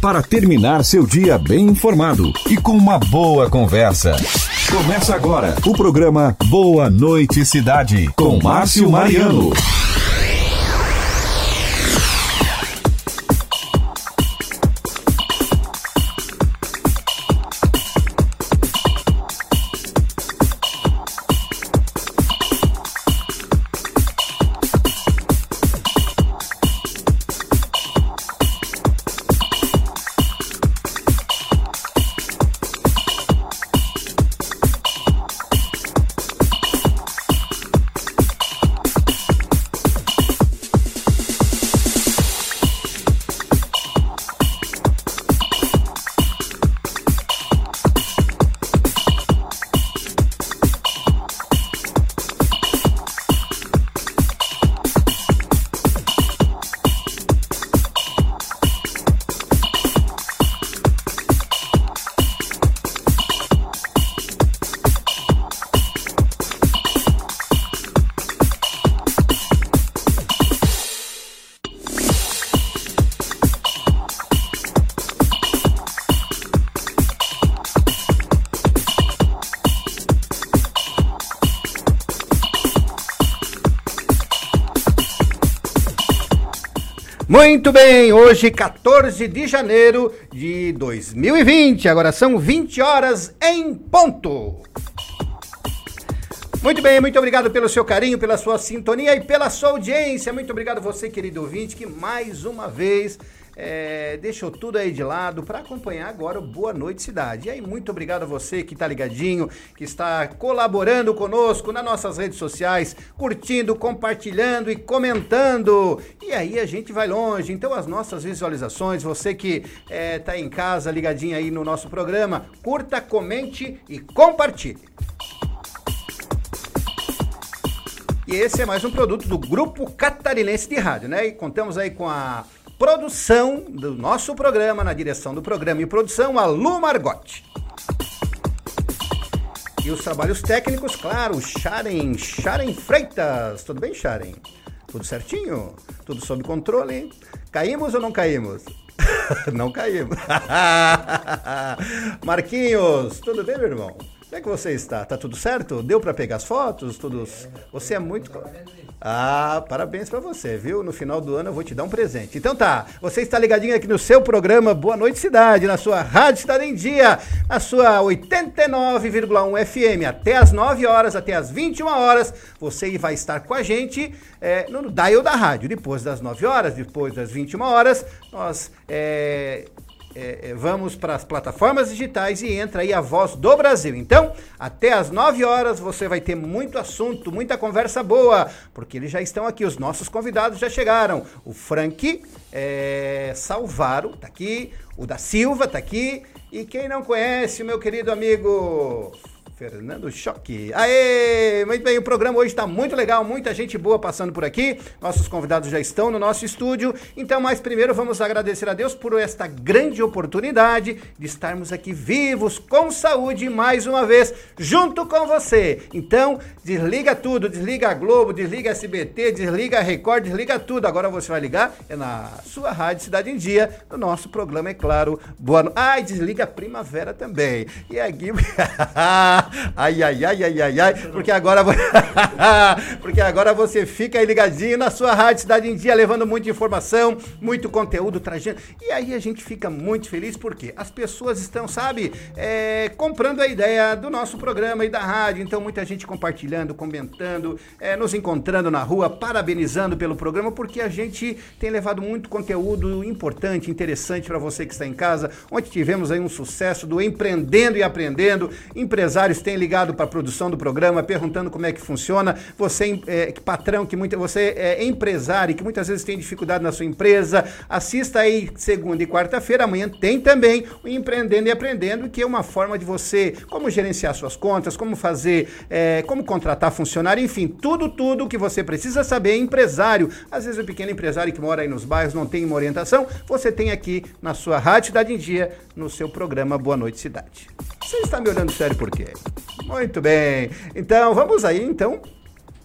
para terminar seu dia bem informado e com uma boa conversa. Começa agora o programa Boa Noite Cidade com Márcio Mariano. Muito bem, hoje 14 de janeiro de 2020, agora são 20 horas em ponto. Muito bem, muito obrigado pelo seu carinho, pela sua sintonia e pela sua audiência. Muito obrigado você, querido ouvinte, que mais uma vez é, deixou tudo aí de lado para acompanhar agora o Boa Noite Cidade. E aí, muito obrigado a você que está ligadinho, que está colaborando conosco nas nossas redes sociais, curtindo, compartilhando e comentando. E aí a gente vai longe. Então, as nossas visualizações, você que está é, em casa ligadinho aí no nosso programa, curta, comente e compartilhe. E esse é mais um produto do Grupo Catarinense de Rádio, né? E contamos aí com a produção do nosso programa, na direção do programa e produção, a Lu Margotti. E os trabalhos técnicos, claro, Sharen, Sharen Freitas. Tudo bem, Sharen? Tudo certinho? Tudo sob controle? Caímos ou não caímos? não caímos. Marquinhos, tudo bem, meu irmão? Como é que você está? Tá tudo certo? Deu para pegar as fotos? Tudo... Você é muito. Ah, parabéns para você, viu? No final do ano eu vou te dar um presente. Então tá, você está ligadinho aqui no seu programa Boa Noite Cidade, na sua Rádio Cidade em Dia, na sua 89,1 FM, até as 9 horas, até as 21 horas. Você vai estar com a gente é, no dial da rádio. Depois das 9 horas, depois das 21 horas, nós. É, é, é, vamos para as plataformas digitais e entra aí a voz do Brasil. Então, até às 9 horas você vai ter muito assunto, muita conversa boa, porque eles já estão aqui, os nossos convidados já chegaram. O Frank é, Salvaro tá aqui, o da Silva tá aqui, e quem não conhece, meu querido amigo Fernando Choque. Aê! Muito bem, o programa hoje está muito legal, muita gente boa passando por aqui. Nossos convidados já estão no nosso estúdio. Então, mas primeiro vamos agradecer a Deus por esta grande oportunidade de estarmos aqui vivos, com saúde, mais uma vez, junto com você. Então, desliga tudo, desliga a Globo, desliga a SBT, desliga a Record, desliga tudo. Agora você vai ligar é na sua rádio Cidade em Dia, no nosso programa, é claro. Boa noite. Ai, desliga a Primavera também. E aqui. Ai, ai, ai, ai, ai, ai. Porque agora, porque agora você fica aí ligadinho na sua rádio Cidade em Dia, levando muita informação, muito conteúdo, trazendo. E aí a gente fica muito feliz porque as pessoas estão, sabe, é, comprando a ideia do nosso programa e da rádio. Então, muita gente compartilhando, comentando, é, nos encontrando na rua, parabenizando pelo programa, porque a gente tem levado muito conteúdo importante, interessante para você que está em casa. Ontem tivemos aí um sucesso do Empreendendo e Aprendendo, empresários tem ligado para a produção do programa, perguntando como é que funciona. Você, é, patrão, que muita, você é empresário que muitas vezes tem dificuldade na sua empresa, assista aí segunda e quarta-feira. Amanhã tem também o Empreendendo e Aprendendo, que é uma forma de você, como gerenciar suas contas, como fazer, é, como contratar funcionário, enfim, tudo, tudo que você precisa saber, empresário. Às vezes o pequeno empresário que mora aí nos bairros não tem uma orientação, você tem aqui na sua Rádio Cidade em Dia, no seu programa Boa Noite Cidade. Você está me olhando sério por quê? Muito bem. Então, vamos aí, então,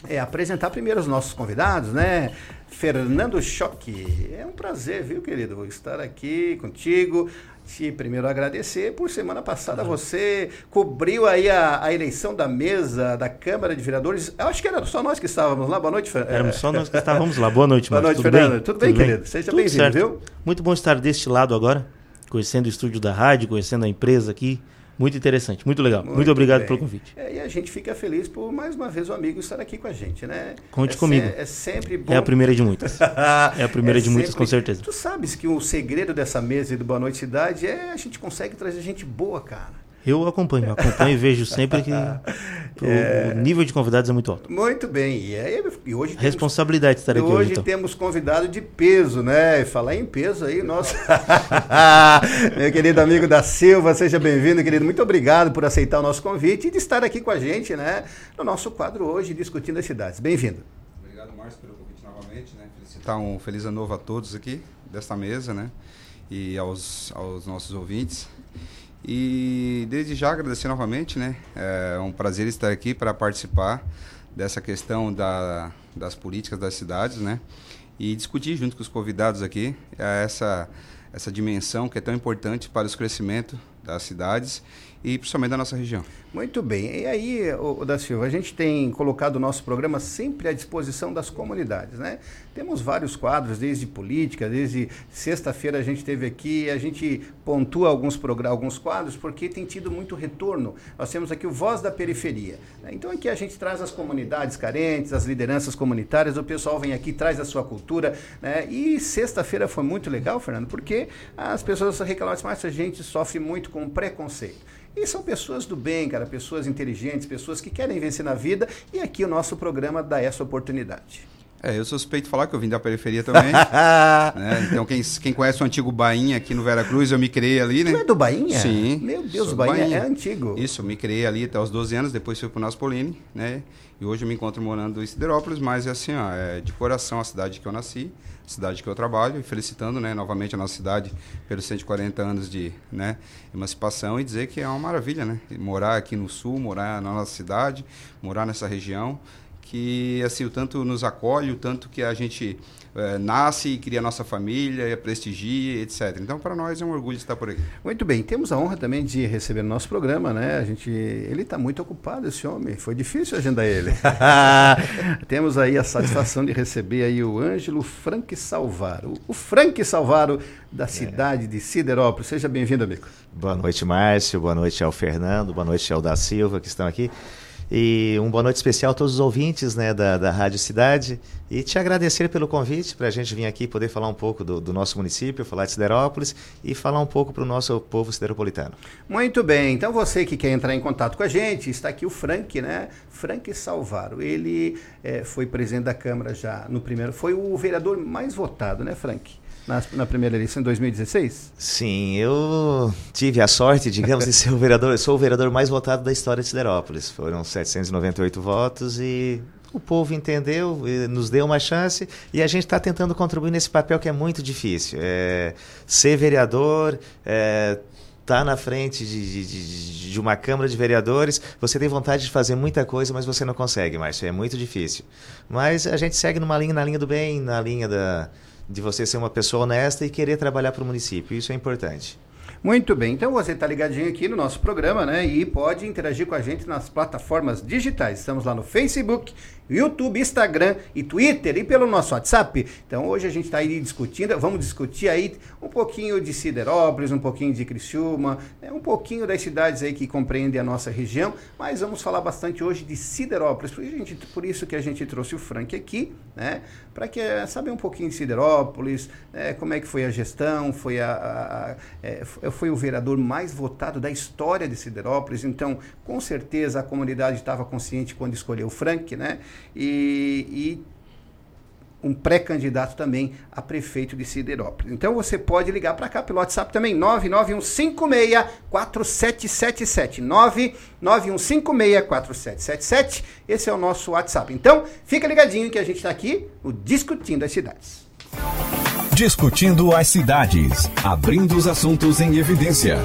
é, apresentar primeiro os nossos convidados, né? Fernando Choque. É um prazer, viu, querido, estar aqui contigo. Te primeiro agradecer por semana passada você cobriu aí a, a, eleição da mesa da Câmara de Vereadores. Eu acho que era só nós que estávamos lá. Boa noite, Fernando. Éramos só nós que estávamos lá. Boa noite, Boa noite, Tudo Fernando. Bem? Tudo, bem, Tudo querido? Seja bem-vindo, viu? Muito bom estar deste lado agora, conhecendo o estúdio da rádio, conhecendo a empresa aqui. Muito interessante, muito legal. Muito, muito obrigado bem. pelo convite. É, e a gente fica feliz por mais uma vez o amigo estar aqui com a gente, né? Conte é comigo. Se, é sempre bom. É a primeira de muitas. é a primeira é de muitas, com certeza. Tu sabes que o segredo dessa mesa e do Boa Noite Cidade é a gente consegue trazer gente boa, cara. Eu acompanho, acompanho e vejo sempre que é... o nível de convidados é muito alto. Muito bem. E, aí, e hoje temos, responsabilidade estar aqui hoje. Hoje então. temos convidado de peso, né? E falar em peso aí, nosso meu querido amigo da Silva, seja bem-vindo, querido. Muito obrigado por aceitar o nosso convite e de estar aqui com a gente, né? No nosso quadro hoje discutindo as cidades. Bem-vindo. Obrigado, Márcio, pelo convite novamente, né? Felicitar um feliz ano novo a todos aqui desta mesa, né? E aos, aos nossos ouvintes. E desde já agradecer novamente, né? É um prazer estar aqui para participar dessa questão da, das políticas das cidades, né? E discutir junto com os convidados aqui essa, essa dimensão que é tão importante para o crescimento das cidades e principalmente da nossa região. Muito bem. E aí, o, da Silva, a gente tem colocado o nosso programa sempre à disposição das comunidades, né? Temos vários quadros, desde política, desde sexta-feira a gente teve aqui, a gente pontua alguns, alguns quadros porque tem tido muito retorno. Nós temos aqui o Voz da Periferia. Né? Então aqui a gente traz as comunidades carentes, as lideranças comunitárias, o pessoal vem aqui, traz a sua cultura. Né? E sexta-feira foi muito legal, Fernando, porque as pessoas reclamaram, mas a gente sofre muito com preconceito. E são pessoas do bem, cara, pessoas inteligentes, pessoas que querem vencer na vida, e aqui o nosso programa dá essa oportunidade. É, eu suspeito falar que eu vim da periferia também. né? Então, quem, quem conhece o antigo Bainha aqui no Vera Cruz, eu me criei ali, né? Tu é do Bainha? Sim. Meu Deus, o Bainha, Bainha, é antigo. Isso, eu me criei ali até os 12 anos, depois fui para o Naspolini, né? E hoje eu me encontro morando em Siderópolis, mas é assim, ó, é de coração a cidade que eu nasci, cidade que eu trabalho, e felicitando, né, novamente a nossa cidade pelos 140 anos de, né, emancipação e dizer que é uma maravilha, né? Morar aqui no sul, morar na nossa cidade, morar nessa região, que assim o tanto nos acolhe, o tanto que a gente é, nasce e cria a nossa família, prestigia, etc. Então, para nós é um orgulho estar por aqui. Muito bem, temos a honra também de receber no nosso programa, né? A gente, ele está muito ocupado, esse homem. Foi difícil agendar ele. temos aí a satisfação de receber aí o Ângelo Frank Salvaro, o Frank Salvaro da cidade é. de Siderópolis. Seja bem-vindo, amigo. Boa noite, Márcio. Boa noite ao Fernando. Boa noite ao da Silva que estão aqui. E uma boa noite especial a todos os ouvintes né, da, da Rádio Cidade. E te agradecer pelo convite para a gente vir aqui poder falar um pouco do, do nosso município, falar de Siderópolis e falar um pouco para o nosso povo sideropolitano. Muito bem. Então você que quer entrar em contato com a gente, está aqui o Frank, né? Frank Salvaro. Ele é, foi presidente da Câmara já no primeiro. Foi o vereador mais votado, né, Frank? Na, na, primeira eleição em 2016? Sim, eu tive a sorte, digamos, de ser o vereador. Eu sou o vereador mais votado da história de Siderópolis. Foram 798 votos e o povo entendeu, nos deu uma chance e a gente está tentando contribuir nesse papel que é muito difícil. É, ser vereador, é, tá na frente de, de, de, uma Câmara de Vereadores, você tem vontade de fazer muita coisa, mas você não consegue mais, é muito difícil. Mas a gente segue numa linha, na linha do bem, na linha da, de você ser uma pessoa honesta e querer trabalhar para o município. Isso é importante. Muito bem, então você está ligadinho aqui no nosso programa, né? E pode interagir com a gente nas plataformas digitais. Estamos lá no Facebook, YouTube, Instagram e Twitter e pelo nosso WhatsApp. Então hoje a gente está aí discutindo, vamos discutir aí um pouquinho de Siderópolis, um pouquinho de Criciúma, né, um pouquinho das cidades aí que compreendem a nossa região, mas vamos falar bastante hoje de Siderópolis. Por, gente, por isso que a gente trouxe o Frank aqui, né? Para que eh, saber um pouquinho de Siderópolis, né, como é que foi a gestão, foi a, a, a é, foi o vereador mais votado da história de Siderópolis. Então, com certeza a comunidade estava consciente quando escolheu o Frank, né? E, e um pré-candidato também a prefeito de Siderópolis. Então você pode ligar para cá pelo WhatsApp também, 991564777. 991564777. Esse é o nosso WhatsApp. Então, fica ligadinho que a gente está aqui no Discutindo as Cidades. Discutindo as Cidades, abrindo os assuntos em evidência.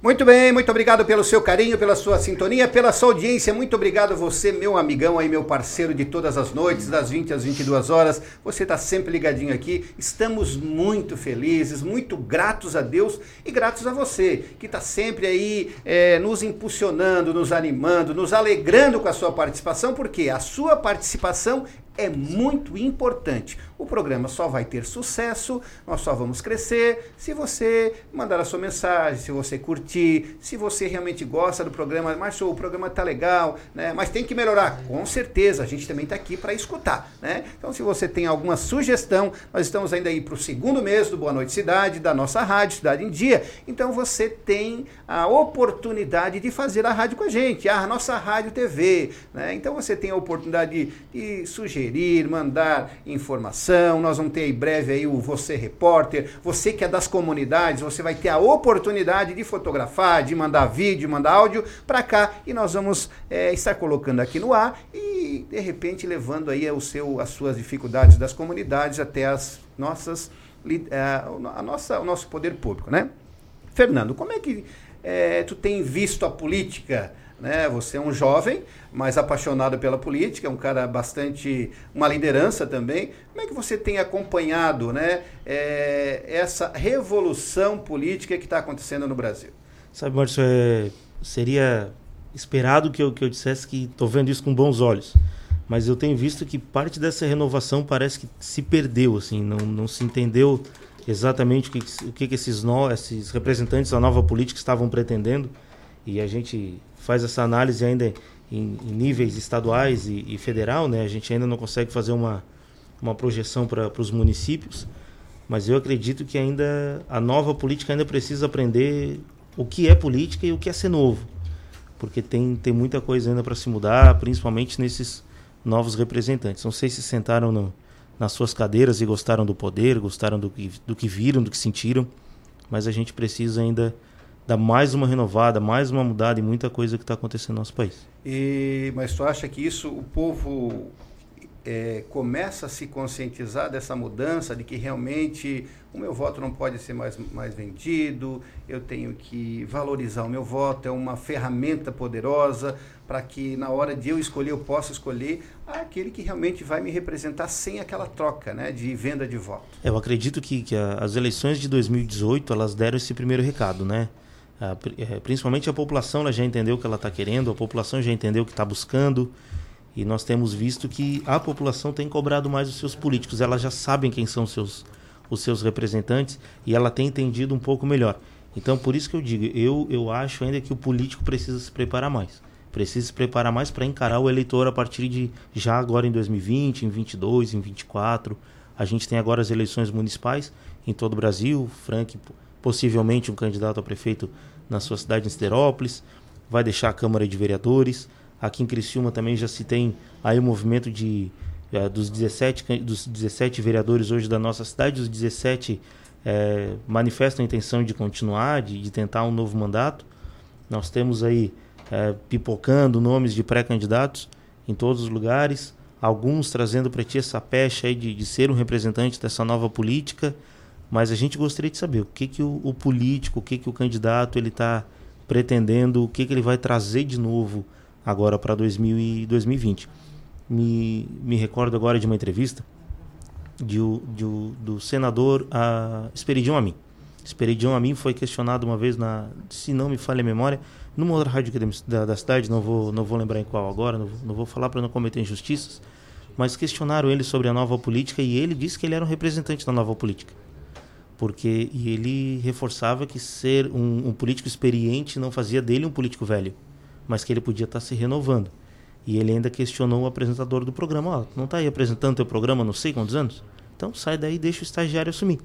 Muito bem, muito obrigado pelo seu carinho, pela sua sintonia, pela sua audiência. Muito obrigado você, meu amigão aí, meu parceiro de todas as noites, das 20 às 22 horas. Você está sempre ligadinho aqui. Estamos muito felizes, muito gratos a Deus e gratos a você, que está sempre aí é, nos impulsionando, nos animando, nos alegrando com a sua participação, porque a sua participação é muito importante. O programa só vai ter sucesso, nós só vamos crescer se você mandar a sua mensagem, se você curtir, se você realmente gosta do programa. Márcio, o programa tá legal, né? Mas tem que melhorar. Com certeza, a gente também está aqui para escutar, né? Então, se você tem alguma sugestão, nós estamos ainda aí para o segundo mês do Boa Noite Cidade, da nossa rádio Cidade em Dia. Então, você tem a oportunidade de fazer a rádio com a gente, a nossa rádio TV, né? Então, você tem a oportunidade de, de sugerir sugerir, mandar informação. Nós vamos ter em breve aí o Você Repórter. Você que é das comunidades, você vai ter a oportunidade de fotografar, de mandar vídeo, mandar áudio para cá e nós vamos é, estar colocando aqui no ar e de repente levando aí o seu, as suas dificuldades das comunidades até as nossas é, a nossa, o nosso poder público, né? Fernando, como é que é, tu tem visto a política? Né? Você é um jovem, mas apaixonado pela política, é um cara bastante. uma liderança também. Como é que você tem acompanhado né, é, essa revolução política que está acontecendo no Brasil? Sabe, Márcio, é, seria esperado que eu, que eu dissesse que estou vendo isso com bons olhos. Mas eu tenho visto que parte dessa renovação parece que se perdeu, assim, não, não se entendeu exatamente o que, o que, esses, no, esses representantes da nova política estavam pretendendo. E a gente faz essa análise ainda em, em níveis estaduais e, e, federal, né? A gente ainda não consegue fazer uma, uma projeção para os municípios, mas eu acredito que ainda a nova política ainda precisa aprender o que é política e o que é ser novo, porque tem, tem muita coisa ainda para se mudar, principalmente nesses novos representantes. Não sei se sentaram no, nas suas cadeiras e gostaram do poder, gostaram do que, do que viram, do que sentiram, mas a gente precisa ainda dar mais uma renovada, mais uma mudada e muita coisa que está acontecendo no nosso país. E, mas tu acha que isso o povo é, começa a se conscientizar dessa mudança, de que realmente o meu voto não pode ser mais, mais vendido, eu tenho que valorizar o meu voto, é uma ferramenta poderosa para que na hora de eu escolher, eu possa escolher aquele que realmente vai me representar sem aquela troca né, de venda de voto. Eu acredito que, que a, as eleições de 2018 elas deram esse primeiro recado, né? É, principalmente a população ela já entendeu o que ela está querendo, a população já entendeu o que está buscando. E nós temos visto que a população tem cobrado mais os seus políticos. Elas já sabem quem são os seus, os seus representantes e ela tem entendido um pouco melhor. Então, por isso que eu digo, eu, eu acho ainda que o político precisa se preparar mais. Precisa se preparar mais para encarar o eleitor a partir de já agora em 2020, em 22, em 24. A gente tem agora as eleições municipais em todo o Brasil. Frank possivelmente um candidato a prefeito na sua cidade em Siderópolis, vai deixar a Câmara de Vereadores. Aqui em Criciúma também já se tem aí o movimento de uh, dos 17 dos 17 vereadores hoje da nossa cidade, os 17 é, manifestam a intenção de continuar, de, de, tentar um novo mandato. Nós temos aí é, pipocando nomes de pré-candidatos em todos os lugares, alguns trazendo para ti essa pecha aí de, de ser um representante dessa nova política. Mas a gente gostaria de saber o que, que o, o político, o que, que o candidato ele está pretendendo, o que, que ele vai trazer de novo agora para 2020. Me, me recordo agora de uma entrevista de, de, do senador a Esperidião Amin. Esperidião Amin foi questionado uma vez, na, se não me falha a memória, numa outra rádio da, da cidade, não vou, não vou lembrar em qual agora, não, não vou falar para não cometer injustiças, mas questionaram ele sobre a nova política e ele disse que ele era um representante da nova política porque e ele reforçava que ser um, um, político experiente não fazia dele um político velho, mas que ele podia estar se renovando. E ele ainda questionou o apresentador do programa: oh, não está aí apresentando teu programa não sei quantos anos? Então sai daí e deixa o estagiário assumir.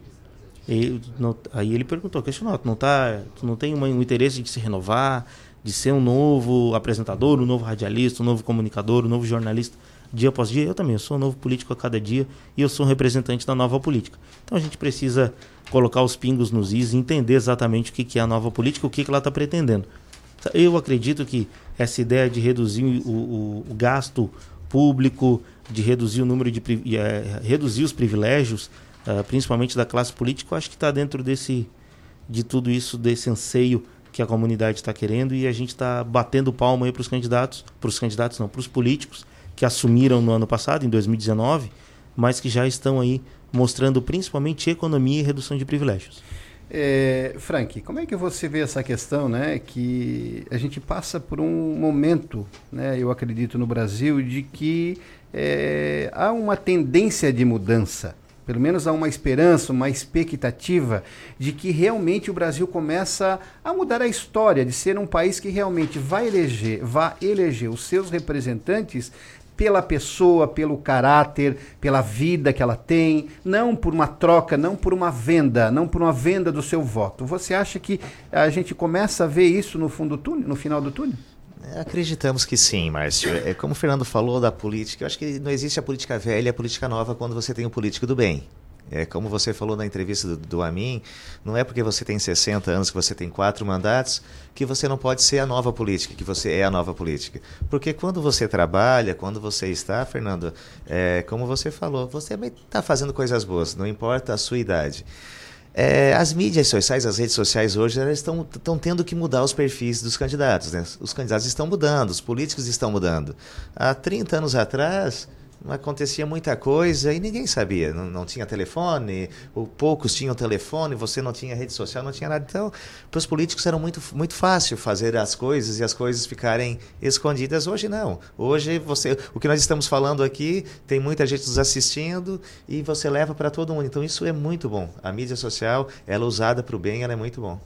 E, não, aí ele perguntou, questionou, tu não, tá, tu não tem um interesse de se renovar, de ser um novo apresentador, um novo radialista, um novo comunicador, um novo jornalista? Dia após dia. Eu também eu sou um novo político a cada dia e eu sou um representante da nova política. Então a gente precisa colocar os pingos nos is e entender exatamente o que é a nova política, o que ela está pretendendo. Eu acredito que essa ideia de reduzir o, o, o gasto público, de reduzir o número de é, reduzir os privilégios, uh, principalmente da classe política, eu acho que está dentro desse de tudo isso, desse anseio que a comunidade está querendo e a gente está batendo palma aí para os candidatos, para os candidatos não, para os políticos que assumiram no ano passado, em 2019, mas que já estão aí mostrando principalmente economia e redução de privilégios. É, Frank, como é que você vê essa questão, né, que a gente passa por um momento, né, eu acredito no Brasil, de que é, há uma tendência de mudança, pelo menos há uma esperança, uma expectativa de que realmente o Brasil começa a mudar a história de ser um país que realmente vai eleger, vai eleger os seus representantes pela pessoa, pelo caráter, pela vida que ela tem, não por uma troca, não por uma venda, não por uma venda do seu voto. Você acha que a gente começa a ver isso no fundo do túnel, no final do túnel? É, acreditamos que sim, Márcio. É, como o Fernando falou da política, eu acho que não existe a política velha e a política nova quando você tem um político do bem. É, como você falou na entrevista do, do Amin, não é porque você tem 60 anos, que você tem quatro mandatos, que você não pode ser a nova política, que você é a nova política. Porque quando você trabalha, quando você está, Fernando, é, como você falou, você está fazendo coisas boas, não importa a sua idade. É, as mídias sociais, as redes sociais hoje, elas estão, estão tendo que mudar os perfis dos candidatos. Né? Os candidatos estão mudando, os políticos estão mudando. Há 30 anos atrás, acontecia muita coisa e ninguém sabia. Não, não tinha telefone, ou poucos tinham telefone, você não tinha rede social, não tinha nada. Então, para os políticos era muito, muito fácil fazer as coisas e as coisas ficarem escondidas. Hoje não. Hoje você, o que nós estamos falando aqui, tem muita gente nos assistindo e você leva para todo mundo. Então isso é muito bom. A mídia social, ela é usada para o bem, ela é muito bom.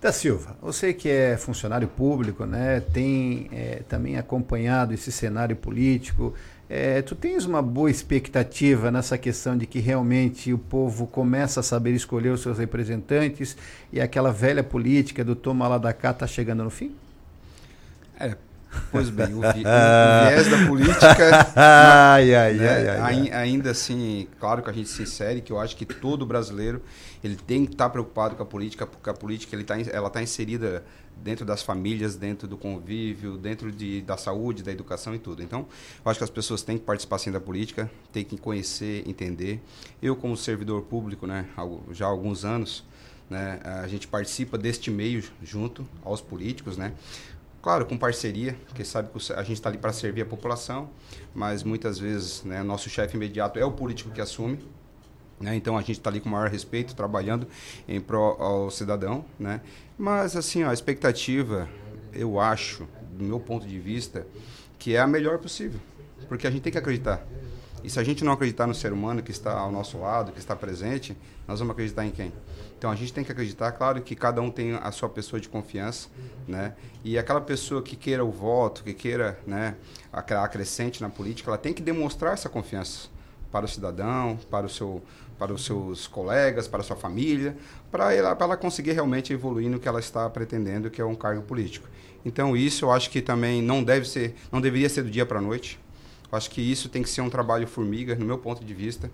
Da Silva, você que é funcionário público, né, tem é, também acompanhado esse cenário político, é, tu tens uma boa expectativa nessa questão de que realmente o povo começa a saber escolher os seus representantes e aquela velha política do toma lá da cá está chegando no fim? É, pois bem, o, vi, o viés da política. ai, ai, né, ai, ai, ainda assim, claro que a gente se insere, que eu acho que todo brasileiro ele tem que estar tá preocupado com a política, porque a política ele tá, ela está inserida dentro das famílias, dentro do convívio, dentro de, da saúde, da educação e tudo. Então, eu acho que as pessoas têm que participar sim da política, têm que conhecer, entender. Eu, como servidor público, né, já há alguns anos, né, a gente participa deste meio junto aos políticos, né? Claro, com parceria, porque sabe que a gente está ali para servir a população, mas muitas vezes né, nosso chefe imediato é o político que assume, né? Então a gente está ali com o maior respeito, trabalhando em pró ao cidadão. Né? Mas assim, a expectativa, eu acho, do meu ponto de vista, que é a melhor possível. Porque a gente tem que acreditar. E se a gente não acreditar no ser humano que está ao nosso lado, que está presente, nós vamos acreditar em quem? Então a gente tem que acreditar, claro que cada um tem a sua pessoa de confiança, né? E aquela pessoa que queira o voto, que queira, né, acrescente na política, ela tem que demonstrar essa confiança para o cidadão, para o seu para os seus colegas, para a sua família, para ela, para ela conseguir realmente evoluir no que ela está pretendendo, que é um cargo político. Então isso eu acho que também não deve ser, não deveria ser do dia para a noite. Eu acho que isso tem que ser um trabalho formiga, no meu ponto de vista.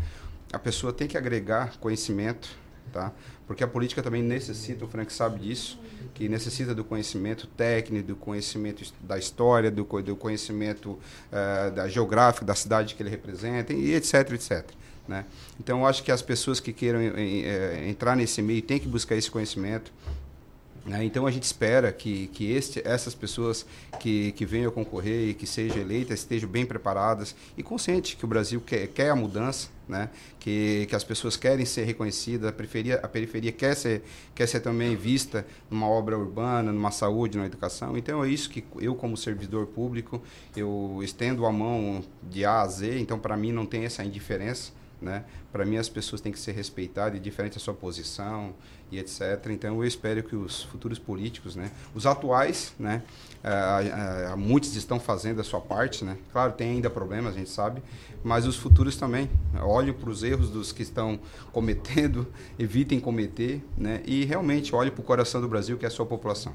A pessoa tem que agregar conhecimento, tá? Porque a política também necessita, o Frank sabe disso, que necessita do conhecimento técnico, do conhecimento da história, do, do conhecimento uh, da geográfico da cidade que ele representa e etc, etc. Né? Então, eu acho que as pessoas que queiram é, entrar nesse meio têm que buscar esse conhecimento. Né? Então, a gente espera que, que este, essas pessoas que, que venham concorrer e que sejam eleitas estejam bem preparadas e conscientes que o Brasil quer, quer a mudança, né? que, que as pessoas querem ser reconhecidas, a periferia, a periferia quer, ser, quer ser também vista numa obra urbana, numa saúde, numa educação. Então, é isso que eu, como servidor público, eu estendo a mão de A a Z. Então, para mim, não tem essa indiferença né? Para mim, as pessoas têm que ser respeitadas, diferente da sua posição e etc. Então, eu espero que os futuros políticos, né? os atuais, né? Uh, uh, muitos estão fazendo a sua parte, né? Claro, tem ainda problemas, a gente sabe, mas os futuros também. Olhem para os erros dos que estão cometendo, evitem cometer, né? E realmente olhem para o coração do Brasil, que é a sua população.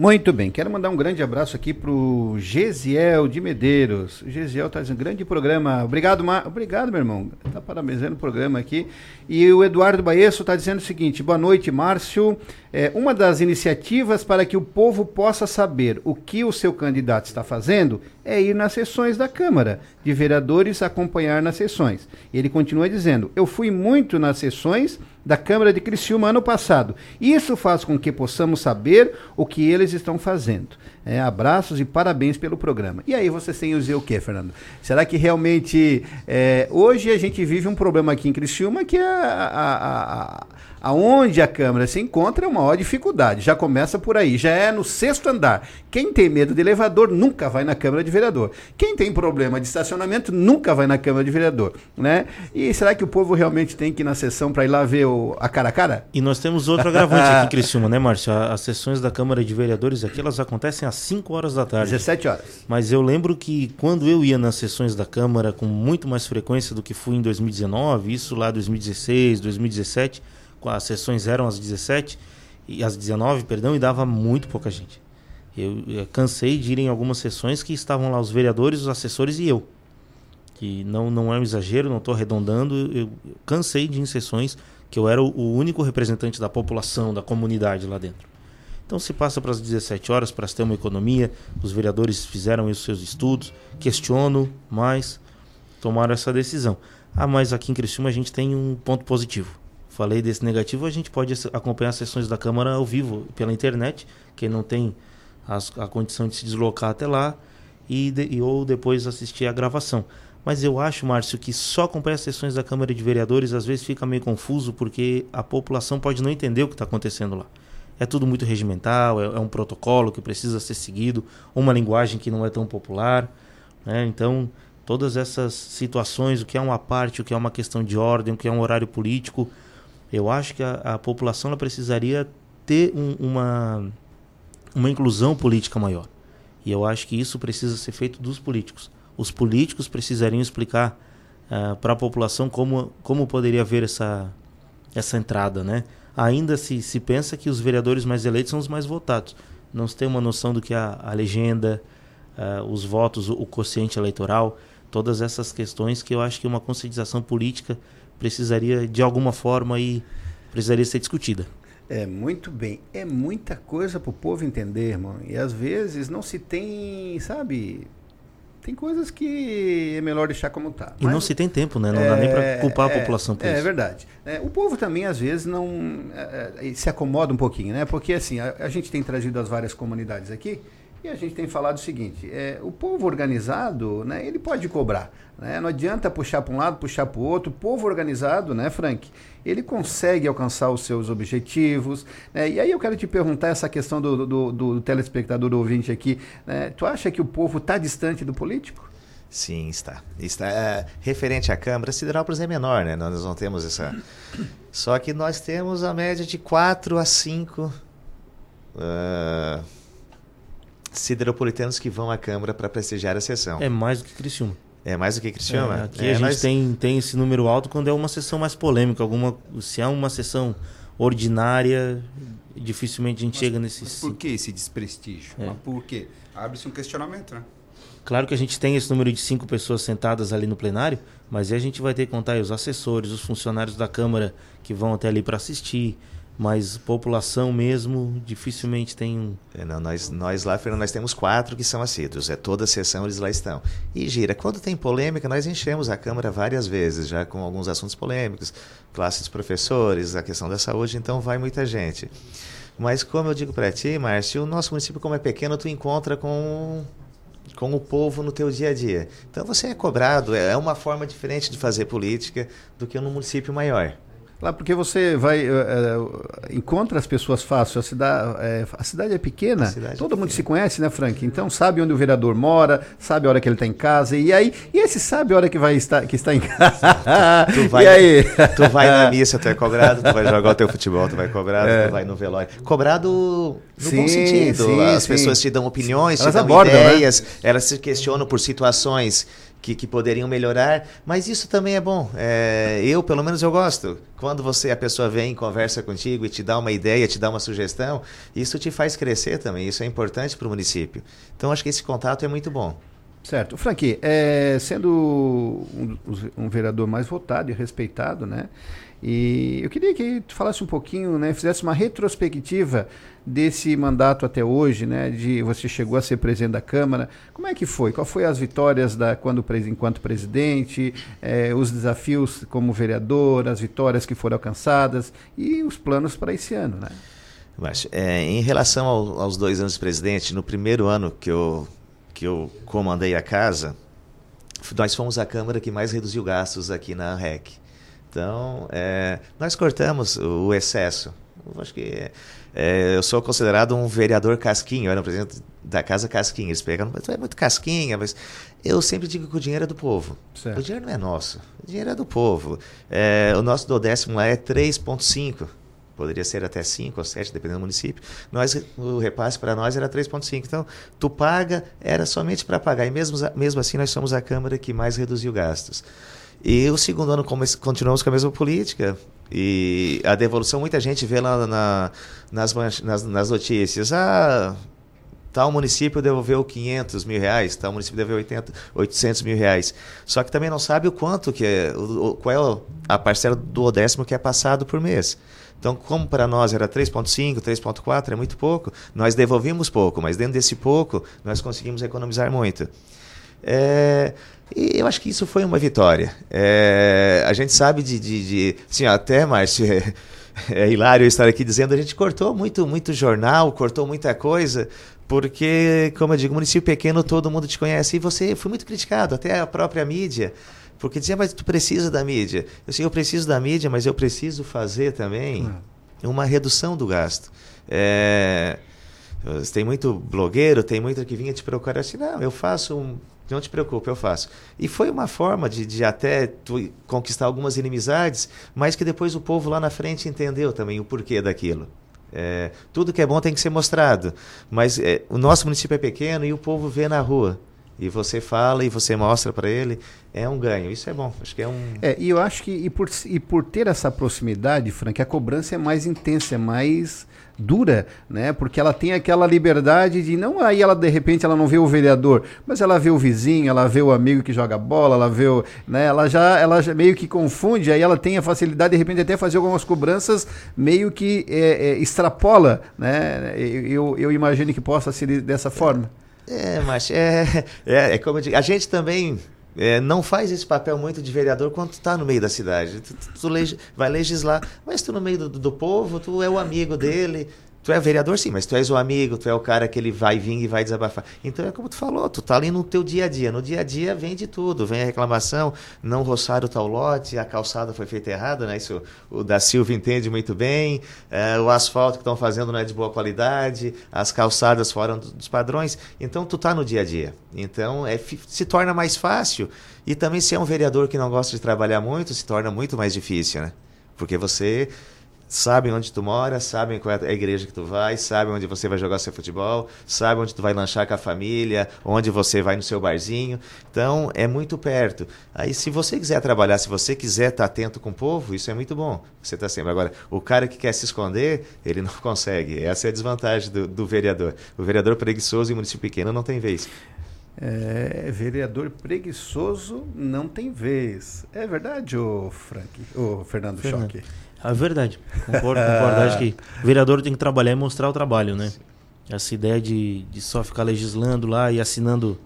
Muito bem, quero mandar um grande abraço aqui para o Gesiel de Medeiros. O Gesiel está dizendo, grande programa. Obrigado, Mar... Obrigado, meu irmão. Está parabenizando o programa aqui. E o Eduardo Baesso está dizendo o seguinte: boa noite, Márcio. É, uma das iniciativas para que o povo possa saber o que o seu candidato está fazendo é ir nas sessões da Câmara de Vereadores, acompanhar nas sessões. Ele continua dizendo: eu fui muito nas sessões da Câmara de Criciúma ano passado. Isso faz com que possamos saber o que eles estão fazendo. É, abraços e parabéns pelo programa. E aí vocês têm dizer o quê, Fernando? Será que realmente é, hoje a gente vive um problema aqui em Criciúma que é a, a, a aonde a Câmara se encontra é uma maior dificuldade. Já começa por aí, já é no sexto andar. Quem tem medo de elevador nunca vai na Câmara de Vereador. Quem tem problema de estacionamento nunca vai na Câmara de Vereador, né? E será que o povo realmente tem que ir na sessão para ir lá ver o, a cara a cara? E nós temos outro agravante aqui Criciúma, né, Márcio? As sessões da Câmara de Vereadores aqui, elas acontecem às 5 horas da tarde. 17 horas. Mas eu lembro que quando eu ia nas sessões da Câmara com muito mais frequência do que fui em 2019, isso lá 2016, 2017, as sessões eram às 17 e às 19, perdão, e dava muito pouca gente. Eu, eu, cansei de ir em algumas sessões que estavam lá os vereadores, os assessores e eu. Que não, não é um exagero, não estou arredondando. Eu, eu, cansei de ir em sessões que eu era o, o, único representante da população, da comunidade lá dentro. Então se passa para as 17 horas para ter uma economia. Os vereadores fizeram os seus estudos, questiono, mas tomaram essa decisão. Ah, mas aqui em Criciúma a gente tem um ponto positivo falei desse negativo, a gente pode acompanhar as sessões da Câmara ao vivo pela internet, quem não tem as, a condição de se deslocar até lá, e, de, e, ou depois assistir a gravação. Mas eu acho, Márcio, que só acompanhar as sessões da Câmara de Vereadores às vezes fica meio confuso, porque a população pode não entender o que está acontecendo lá. É tudo muito regimental, é, é, um protocolo que precisa ser seguido, uma linguagem que não é tão popular. Né? Então, todas essas situações, o que é uma parte, o que é uma questão de ordem, o que é um horário político, eu acho que a, a população precisaria ter um, uma, uma inclusão política maior. E eu acho que isso precisa ser feito dos políticos. Os políticos precisariam explicar uh, para a população como, como poderia haver essa, essa entrada. Né? Ainda se, se pensa que os vereadores mais eleitos são os mais votados. Não se tem uma noção do que a, a legenda, uh, os votos, o, o quociente eleitoral, todas essas questões que eu acho que uma conscientização política precisaria de alguma forma e precisaria ser discutida. É, muito bem. É muita coisa para o povo entender, irmão. E às vezes não se tem, sabe, tem coisas que é melhor deixar como está. E não se tem tempo, né? Não é, dá nem para culpar é, a população por é, isso. É verdade. É, o povo também, às vezes, não é, é, se acomoda um pouquinho, né? Porque, assim, a, a, gente tem trazido as várias comunidades aqui e a gente tem falado o seguinte: é, o povo organizado, né, ele pode cobrar. Né? Não adianta puxar para um lado, puxar para o outro. O povo organizado, né, Frank? Ele consegue alcançar os seus objetivos. Né? E aí eu quero te perguntar essa questão do, do, do telespectador do ouvinte aqui. Né? Tu acha que o povo está distante do político? Sim, está. está é, referente à Câmara, Siderópolis é menor, né? Nós não temos essa. Só que nós temos a média de 4 a 5 uh, sideropolitanos que vão à Câmara para prestigiar a sessão. É mais do que Criciúma. É mais do que Criciúma? É, aqui é, a gente nós... tem, tem esse número alto quando é uma sessão mais polêmica. Alguma, se é uma sessão ordinária, dificilmente a gente mas, chega nesse... Mas por que esse desprestígio? É. por quê? Abre-se um questionamento, né? Claro que a gente tem esse número de cinco pessoas sentadas ali no plenário, mas aí a gente vai ter que contar os assessores, os funcionários da Câmara que vão até ali para assistir, mas população mesmo dificilmente tem um. É, não, nós, nós lá, Fernando, nós temos quatro que são assíduos, é toda a sessão eles lá estão. E gira, quando tem polêmica, nós enchemos a Câmara várias vezes, já com alguns assuntos polêmicos, classes de professores, a questão da saúde, então vai muita gente. Mas como eu digo para ti, Márcio, o nosso município, como é pequeno, tu encontra com com o povo no teu dia a dia. Então você é cobrado, é uma forma diferente de fazer política do que no município maior. Lá porque você vai é, encontra as pessoas fácil. A cidade, é, a cidade é pequena. Cidade todo é mundo se conhece, né, Frank? Então sabe onde o vereador mora, sabe a hora que ele está em casa e aí e esse sabe a hora que vai estar que está em casa. tu vai, e aí? Tu vai na missa, tu é cobrado. Tu vai jogar o teu futebol, tu vai cobrado. É. Tu vai no velório. Cobrado no sim, bom sentido. Sim, As sim. pessoas te dão opiniões, elas te dão abordam, né? ideias, né? elas se questionam por situações que, que poderiam melhorar, mas isso também é bom. É, eu, pelo menos, eu gosto. Quando você, a pessoa vem, conversa contigo e te dá uma ideia, te dá uma sugestão, isso te faz crescer também. Isso é importante para o município. Então, acho que esse contato é muito bom. Certo. Franqui, é, sendo um, um, vereador mais votado e respeitado, né? E eu queria que tu falasse um pouquinho, né, fizesse uma retrospectiva desse mandato até hoje, né, de você chegou a ser presidente da Câmara. Como é que foi? Qual foi as vitórias da quando enquanto presidente, eh, os desafios como vereador, as vitórias que foram alcançadas e os planos para esse ano, né? Mas, é, em relação ao, aos dois anos de presidente, no primeiro ano que eu que eu comandei a casa, nós fomos a Câmara que mais reduziu gastos aqui na REC. Então, é, nós cortamos o, excesso. Eu acho que é, eu sou considerado um vereador casquinho, eu era o presidente da casa casquinha. Eles pegam, mas tu é muito casquinha, mas eu sempre digo que o dinheiro é do povo. Certo. O dinheiro não é nosso, o dinheiro é do povo. É, o nosso do décimo lá é 3,5 poderia ser até 5 ou 7, dependendo do município. Nós, o repasse para nós era 3,5. Então, tu paga, era somente para pagar. E mesmo, mesmo assim, nós somos a Câmara que mais reduziu gastos. E o segundo ano continuamos com a mesma política. E a devolução, muita gente vê lá na, nas, nas, nas notícias. Ah, tal município devolveu 500 mil reais, tal município devolveu 80, 800 mil reais. Só que também não sabe o quanto que é, o, qual é a parcela do décimo que é passado por mês. Então, como para nós era 3,5, 3,4, é muito pouco, nós devolvimos pouco, mas dentro desse pouco, nós conseguimos economizar muito. É, e eu acho que isso foi uma vitória. É, a gente sabe de. de, de assim, até, Márcio, é, é hilário eu estar aqui dizendo, a gente cortou muito, muito jornal, cortou muita coisa, porque, como eu digo, município pequeno todo mundo te conhece, e você foi muito criticado, até a própria mídia. Porque dizia, mas tu precisa da mídia. Eu sei, eu preciso da mídia, mas eu preciso fazer também uma redução do gasto. É, tem muito blogueiro, tem muito que vinha te procurar assim, não, eu faço um, não te preocupe, eu faço. E foi uma forma de, de até conquistar algumas inimizades, mas que depois o povo lá na frente entendeu também o porquê daquilo. É, tudo que é bom tem que ser mostrado, mas é, o nosso município é pequeno e o povo vê na rua e você fala e você mostra para ele, é um ganho. Isso é bom. Acho que é um. É, e eu acho que e por, e por ter essa proximidade, Frank, a cobrança é mais intensa, é mais dura, né? Porque ela tem aquela liberdade de não aí ela de repente ela não vê o vereador, mas ela vê o vizinho, ela vê o amigo que joga bola, ela vê o, né? Ela já ela já meio que confunde, aí ela tem a facilidade de repente até fazer algumas cobranças meio que é, é, extrapola, né? Eu, eu imagino que possa ser dessa forma. É, mas é, é, é como eu digo, a gente também é, não faz esse papel muito de vereador quando está no meio da cidade. Tu, tu, tu vai legislar, mas tu no meio do, do povo, tu é o amigo dele, Tu é vereador, sim, mas tu és o amigo, tu é o cara que ele vai vir e vai desabafar. Então é como tu falou, tu tá ali no teu dia a dia. No dia a dia vem de tudo, vem a reclamação, não roçaram tal lote, a calçada foi feita errada, né? Isso o da Silva entende muito bem, é, o asfalto que estão fazendo não é de boa qualidade, as calçadas fora dos padrões. Então tu tá no dia a dia. Então é, se torna mais fácil e também se é um vereador que não gosta de trabalhar muito, se torna muito mais difícil, né? Porque você sabem onde tu mora, sabem qual é a igreja que tu vai, sabem onde você vai jogar seu futebol, sabem onde tu vai lanchar com a família, onde você vai no seu barzinho. Então, é muito perto. Aí, se você quiser trabalhar, se você quiser estar atento com o povo, isso é muito bom. Você está sempre. Agora, o cara que quer se esconder, ele não consegue. Essa é a desvantagem do, do vereador. O vereador preguiçoso em município pequeno não tem vez. É, vereador preguiçoso não tem vez. É verdade, o Frank, o Fernando, Fernando. Choque. É verdade. Concordo, concordo. Acho que o vereador tem que trabalhar e mostrar o trabalho, né? Essa ideia de, de só ficar legislando lá e assinando,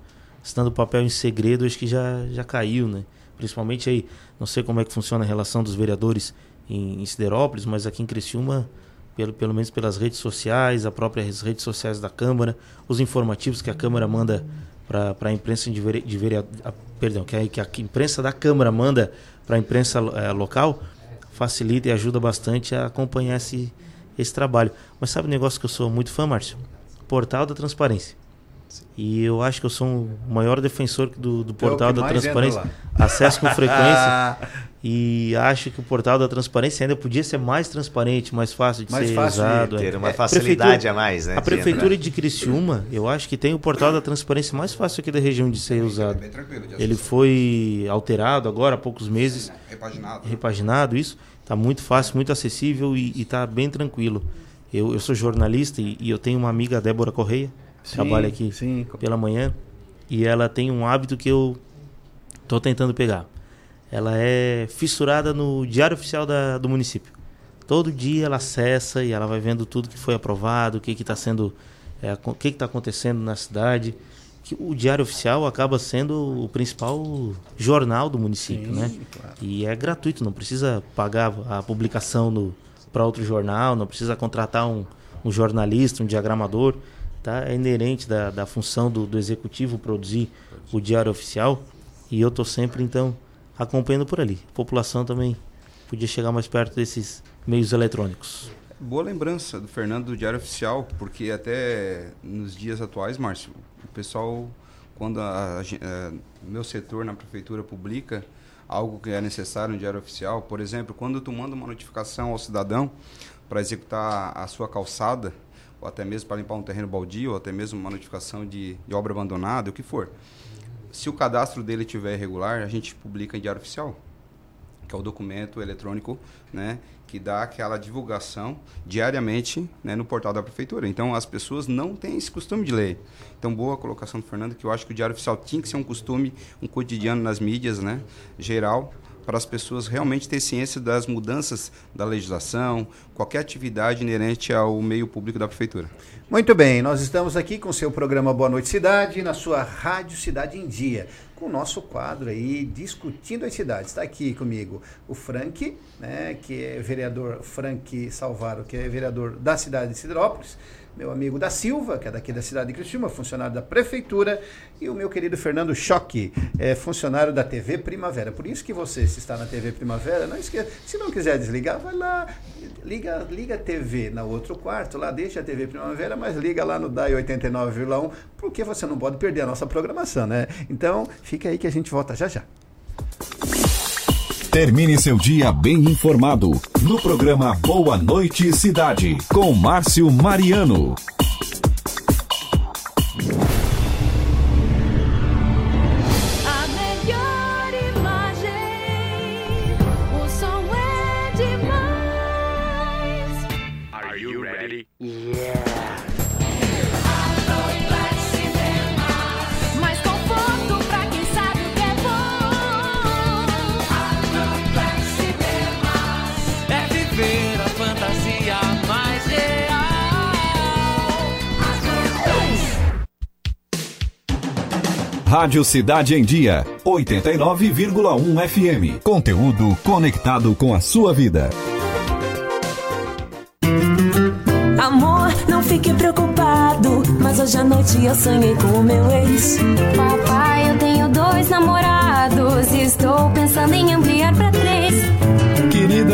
assinando papel em segredo, acho que já, já caiu, né? Principalmente aí, não sei como é que funciona a relação dos vereadores em, em Siderópolis, mas aqui em Criciúma, pelo, pelo menos pelas redes sociais, as próprias redes sociais da Câmara, os informativos que a Câmara manda para a imprensa de, vere, de vereador, perdão, que a, que a imprensa da Câmara manda para a imprensa é, local, facilita e ajuda bastante a acompanhar esse, esse trabalho. Mas sabe um negócio que eu sou muito fã, Márcio? Portal da Transparência. E eu acho que eu sou o maior defensor do, do é portal da transparência. Acesso com frequência. e acho que o portal da transparência ainda podia ser mais transparente, mais fácil de mais ser fácil usado. De ter é. uma facilidade a mais, né? A prefeitura de Criciúma, eu acho que tem o portal da transparência mais fácil aqui da região de ser usado. Ele foi alterado agora há poucos meses. Repaginado. Repaginado, isso. Está muito fácil, muito acessível e está bem tranquilo. Eu, eu sou jornalista e, e eu tenho uma amiga, Débora Correia, sim, trabalha aqui sim. pela manhã, e ela tem um hábito que eu estou tentando pegar. Ela é fissurada no Diário Oficial da, do município. Todo dia ela acessa e ela vai vendo tudo que foi aprovado, o que está sendo, é, o que está acontecendo na cidade. Que o Diário Oficial acaba sendo o principal jornal do município, Sim, né? Claro. E é gratuito, não precisa pagar a publicação para outro jornal, não precisa contratar um, um jornalista, um diagramador. Tá? É inerente da, da função do, do executivo produzir o Diário Oficial. E eu estou sempre, então, acompanhando por ali. A população também podia chegar mais perto desses meios eletrônicos. Boa lembrança do Fernando do Diário Oficial, porque até nos dias atuais, Márcio, o pessoal, quando a, a, a, é, meu setor na prefeitura publica algo que é necessário no Diário Oficial, por exemplo, quando tu manda uma notificação ao cidadão para executar a sua calçada, ou até mesmo para limpar um terreno baldio, ou até mesmo uma notificação de, de obra abandonada, o que for. Se o cadastro dele estiver irregular, a gente publica em Diário Oficial que é o documento eletrônico, né, que dá aquela divulgação diariamente né, no portal da prefeitura. Então as pessoas não têm esse costume de ler. Então boa colocação do Fernando, que eu acho que o diário oficial tinha que ser um costume, um cotidiano nas mídias, né, geral, para as pessoas realmente ter ciência das mudanças da legislação, qualquer atividade inerente ao meio público da prefeitura. Muito bem, nós estamos aqui com o seu programa Boa Noite Cidade, na sua Rádio Cidade em Dia com o nosso quadro aí, discutindo as cidades. Está aqui comigo o Frank, né, que é vereador, Frank Salvaro, que é vereador da cidade de Siderópolis, meu amigo da Silva, que é daqui da cidade de Criciúma, funcionário da prefeitura, e o meu querido Fernando Choque, é funcionário da TV Primavera. Por isso que você, se está na TV Primavera, não esqueça, se não quiser desligar, vai lá, liga, liga a TV no outro quarto, lá deixa a TV Primavera, mas liga lá no DAI 89,1, porque você não pode perder a nossa programação, né? Então, fica aí que a gente volta já já. Termine seu dia bem informado no programa Boa Noite Cidade com Márcio Mariano. Rádio Cidade em Dia, 89,1 FM. Conteúdo conectado com a sua vida. Amor, não fique preocupado, mas hoje à noite eu sonhei com o meu ex. Papai, eu tenho dois namorados e estou pensando em ampliar para três.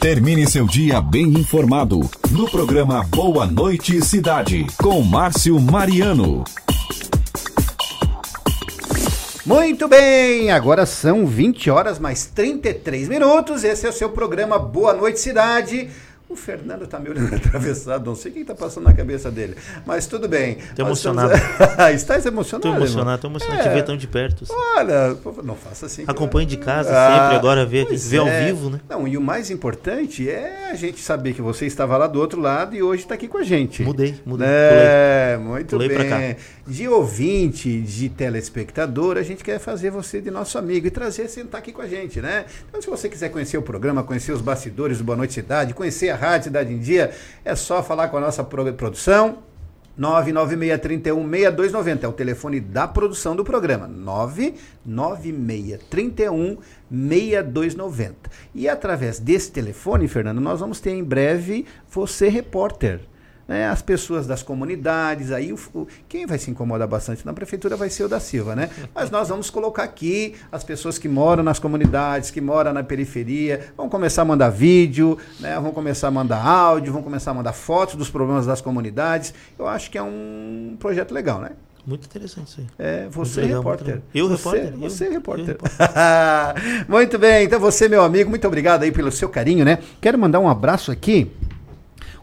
Termine seu dia bem informado no programa Boa Noite Cidade com Márcio Mariano. Muito bem, agora são 20 horas mais 33 minutos. Esse é o seu programa Boa Noite Cidade. O Fernando tá me olhando atravessado, não sei o que está passando na cabeça dele. Mas tudo bem. Nós emocionado. estamos- Estás emocionado? Irmão? emocionado, tô emocionado É. de ver tão de perto. assim. Olha, não faça assim. Acompanho de casa Ah, sempre, agora ver, pois ver ao é. vivo, né? Não, e o mais importante é a gente saber que você estava lá do outro lado e hoje está aqui com a gente. Mudei, mudei. É, muito Pulei pra bem. De ouvinte, de telespectador, a gente quer fazer você de nosso amigo e trazer, sentar aqui com a gente, né? Então, se você quiser conhecer o programa, conhecer os bastidores do Boa Noite Cidade, conhecer a Rádio Cidade em Dia, é só falar com a nossa pro- produção. 996316290 é o telefone da produção do programa. 996316290. E através desse telefone, Fernando, nós vamos ter em breve você repórter. Né? As pessoas das comunidades, aí o, o- quem vai se incomodar bastante na prefeitura vai ser o da Silva, né? Mas nós vamos colocar aqui as pessoas que moram nas comunidades, que moram na periferia, vão começar a mandar vídeo, né? Vão começar a mandar áudio, vão começar a mandar fotos dos problemas das comunidades. Eu acho que é um projeto legal, né? Muito interessante isso aí. É, você legal, repórter. Eu você, repórter? Eu- Você eu repórter. muito bem, então você, meu amigo, muito obrigado aí pelo seu carinho, né? Quero mandar um abraço aqui.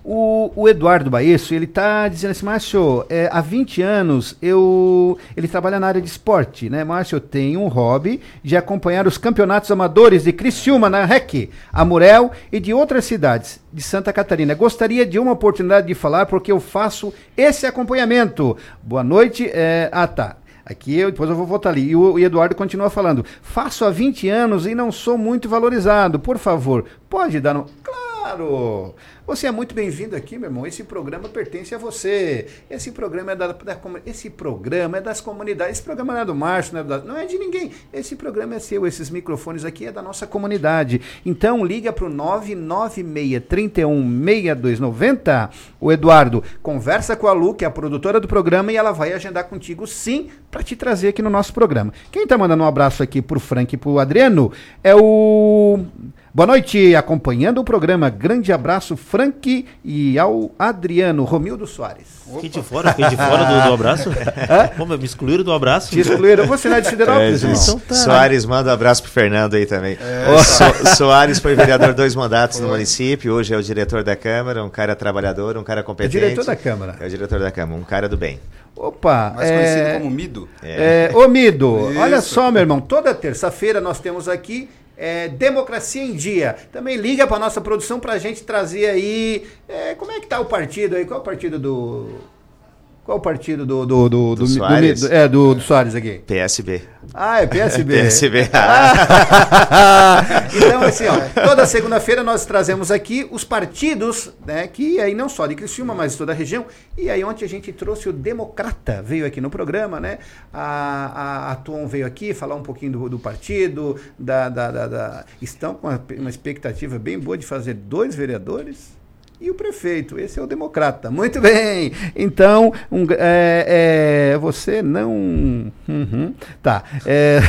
O, o Eduardo Baesso, ele tá dizendo assim, Márcio, é, há 20 anos eu. Ele trabalha na área de esporte, né? Márcio, eu tenho um hobby de acompanhar os campeonatos amadores de Criciúma, na REC, Amurel e de outras cidades de Santa Catarina. Gostaria de uma oportunidade de falar porque eu faço esse acompanhamento. Boa noite. é, ah, tá. Aqui eu, depois eu vou voltar ali. E o, o Eduardo continua falando. Faço há 20 anos e não sou muito valorizado. Por favor, pode dar um. Claro! Você é muito bem-vindo aqui, meu irmão. Esse programa pertence a você. Esse programa é da, da esse programa é das comunidades. Esse programa não é do Márcio, não é, da- não é de ninguém. Esse programa é seu. Esses microfones aqui é da nossa comunidade. Então liga para o 996316290. O Eduardo conversa com a Lu, que é a produtora do programa, e ela vai agendar contigo sim para te trazer aqui no nosso programa. Quem está mandando um abraço aqui pro Frank e pro Adriano é o Boa noite, acompanhando o programa. Grande abraço, Frank e ao Adriano Romildo Soares. Fiquei de fora, fiquei de fora do, do abraço. Pô, me excluíram do abraço. Te excluíram. Você não é de Siderópolis, É, Então tá. Soares, manda um abraço pro Fernando aí também. É. O So- Soares foi vereador dois mandatos no município, hoje é o diretor da Câmara, um cara trabalhador, um cara competente. diretor da Câmara. É o diretor da Câmara, um cara do bem. Opa, Mais é, conhecido como Mido. é, ô Mido, Isso. olha só, meu irmão, toda terça-feira nós temos aqui é, Democracia em Dia. Também liga para nossa produção para a gente trazer aí. é, como é que tá o partido aí? Qual é o partido do. Qual o partido do. Do, do, Do Soares? Mido? é, do, do Soares aqui. PSB. Ah, é PSB. PSB. então, assim, ó, toda segunda-feira nós trazemos aqui os partidos, né, que aí não só de Criciúma, mas de toda a região. E aí ontem a gente trouxe o Democrata, veio aqui no programa, né? A, a, a Tuon veio aqui falar um pouquinho do, do partido, da, da, da- da- estão com uma, uma expectativa bem boa de fazer dois vereadores. E o prefeito, esse é o democrata. Muito bem. Então, um, é, é, você não. Uhum, tá. É,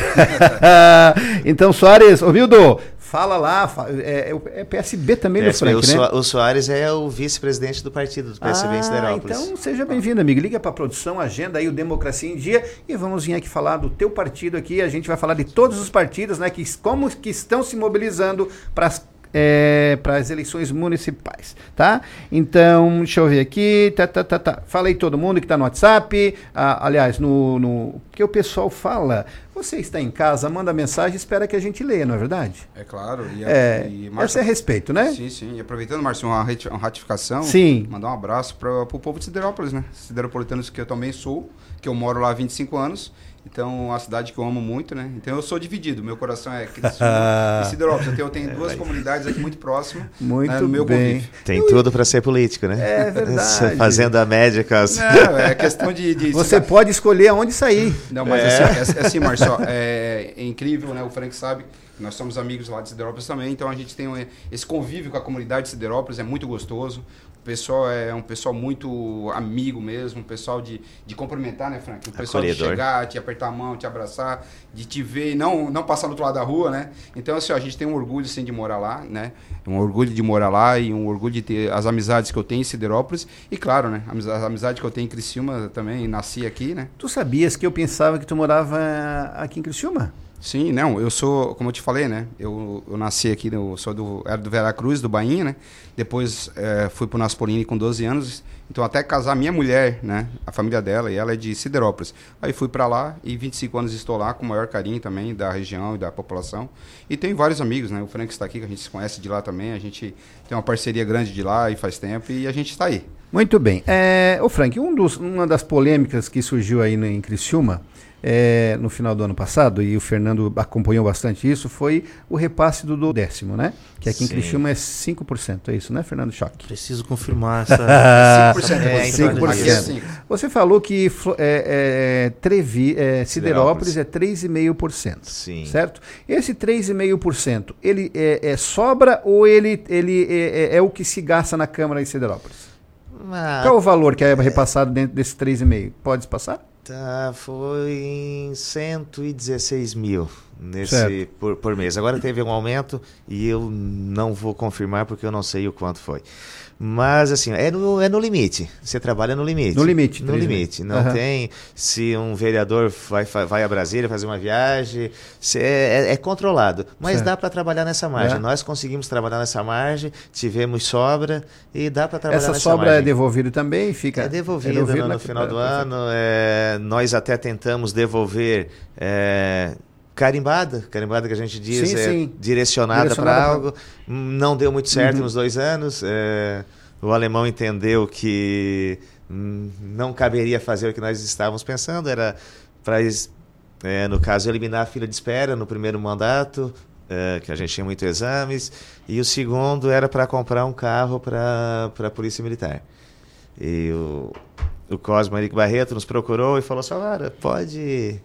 então, Soares, ô Mildo, fala lá. é, é, é PSB também PSB. Frank, o, né? O Soares é o vice-presidente do partido do PSB em Ah, Siderópolis. então seja bem-vindo, amigo. Liga para a produção, agenda aí o Democracia em Dia e vamos vir aqui falar do teu partido aqui. A gente vai falar de todos os partidos, né? Que, como que estão se mobilizando para as para as eleições municipais, tá? Então, deixa eu ver aqui, tá, tá, tá, tá. Falei todo mundo que está no WhatsApp, ah, aliás, no, no que o pessoal fala. Você está em casa, manda mensagem, espera que a gente leia, não é verdade? É claro. E, É, e, essa é respeito, né? Sim, sim. E aproveitando, Márcio, uma ratificação. Sim. Mandar um abraço para o povo de Siderópolis, né? Sideropolitanos que eu também sou, que eu moro lá há 25 anos. Então, é uma cidade que eu amo muito, né? Então, eu sou dividido. Meu coração é Criciúma e Siderópolis. Eu tenho, eu tenho duas comunidades aqui muito próximas Muito né, no meu bem. convívio. Tem tudo para ser político, né? É verdade. Fazendo a média as... Não, é questão de... de Você pode escolher aonde sair. Não, mas É. assim, é, é assim, Marcelo, é, é incrível, né? O Frank sabe, nós somos amigos lá de Siderópolis também, então a gente tem um- esse convívio com a comunidade de Siderópolis, é muito gostoso. O pessoal é um pessoal muito amigo mesmo, um pessoal de, de cumprimentar, né, Frank? O pessoal de Acolhedor. chegar, te apertar a mão, te abraçar, de te ver e não, não passar do outro lado da rua, né? Então, assim, ó, a gente tem um orgulho, sim, de morar lá, né? Um orgulho de morar lá e um orgulho de ter as amizades que eu tenho em Siderópolis e, claro, né? As as amizades que eu tenho em Criciúma também, nasci aqui, né? Tu sabias que eu pensava que tu morava aqui em Criciúma? Sim, não, eu sou, como eu te falei, né? Eu, eu nasci aqui, eu sou do, era do Veracruz, do Bainha, né? Depois eh, fui pro Naspolini com 12 anos, então até casar minha mulher, né? A família dela, e ela é de Siderópolis. Aí fui para lá e 25 anos estou lá com o maior carinho também da região e da população. E tenho vários amigos, né? O Frank está aqui, que a gente se conhece de lá também, a gente tem uma parceria grande de lá e faz tempo e a gente está aí. Muito bem. É, Frank, um dos- uma das polêmicas que surgiu aí em Criciúma é, no final do ano passado, e o Fernando acompanhou bastante isso, foi o repasse do, do décimo, né? Que aqui em Sim. Criciúma é 5%, é isso, né, Fernando Choque? Preciso confirmar essa. 5%. É, É, então, 5%. aqui é cinco. Você falou que é, é, Trevi, é, Siderópolis é 3,5%. Sim. Certo? Esse 3,5%, ele é, é sobra ou ele, ele é, é- é o que se gasta na Câmara em Siderópolis? Ah, Qual é o valor que é repassado dentro desse 3,5%? Pode passar? Tá, foi em 116 mil nesse, Certo. por, por mês. Agora teve um aumento e eu não vou confirmar porque eu não sei o quanto foi. Mas assim, é no, é no limite. Você trabalha no limite. No limite, No limite. Não Aham. tem. Se um vereador vai, vai a Brasília fazer uma viagem, se é, é- é controlado. Mas Certo. dá para trabalhar nessa margem. É. Nós conseguimos trabalhar nessa margem, tivemos sobra e dá para trabalhar Essa nessa sobra margem. é devolvida também? Fica, É devolvido, devolvido no, no final do ano. é, nós até tentamos devolver é, carimbada, carimbada que a gente diz Sim, é sim. direcionada Direcionada para pra- algo. Hum, Não deu muito certo Uhum. nos dois anos. é, o alemão entendeu que hum, não caberia fazer o que nós estávamos pensando, era para, no caso, eliminar a fila de espera no primeiro mandato, é, que a gente tinha muitos exames, e o segundo era para comprar um carro para a Polícia Militar. E o, o Cosmo Henrique Barreto nos procurou e falou assim, pode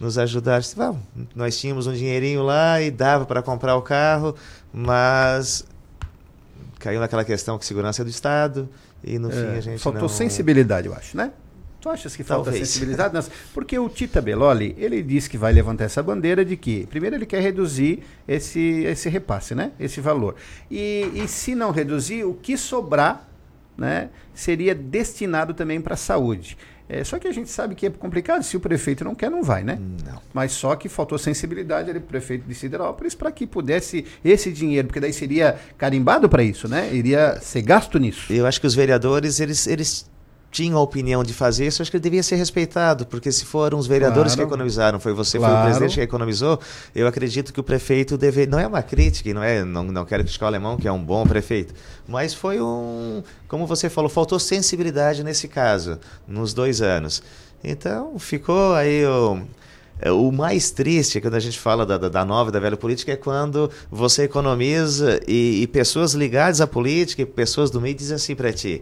nos ajudar? Vamos. Nós tínhamos um dinheirinho lá e dava para comprar o carro, mas caiu naquela questão que segurança é do Estado e no É, fim a gente faltou não... sensibilidade, eu acho, né? Tu achas que falta Talvez. sensibilidade? Nas- Porque o Tita Beloli, ele disse que vai levantar essa bandeira de que, primeiro, ele quer reduzir esse, esse repasse, né? Esse valor. E, e se não reduzir, o que sobrar, né, seria destinado também para a saúde. É, só que a gente sabe que é complicado, se o prefeito não quer, não vai, né? Não. Mas só que faltou sensibilidade ali pro prefeito de Siderópolis para que pudesse esse dinheiro, porque daí seria carimbado para isso, né? Iria ser gasto nisso. Eu acho que os vereadores, eles, eles tinham a opinião de fazer isso, acho que ele devia ser respeitado, porque se foram os vereadores Claro. que economizaram, foi você, foi Claro. o presidente que economizou, eu acredito que o prefeito deve, não é uma crítica, não é, não, não quero criticar o alemão, que é um bom prefeito, mas foi um, como você falou, faltou sensibilidade nesse caso, nos dois anos. Então, ficou aí o é, o mais triste quando a gente fala da, da, da nova e da velha política é quando você economiza e, e pessoas ligadas à política e pessoas do meio dizem assim para ti: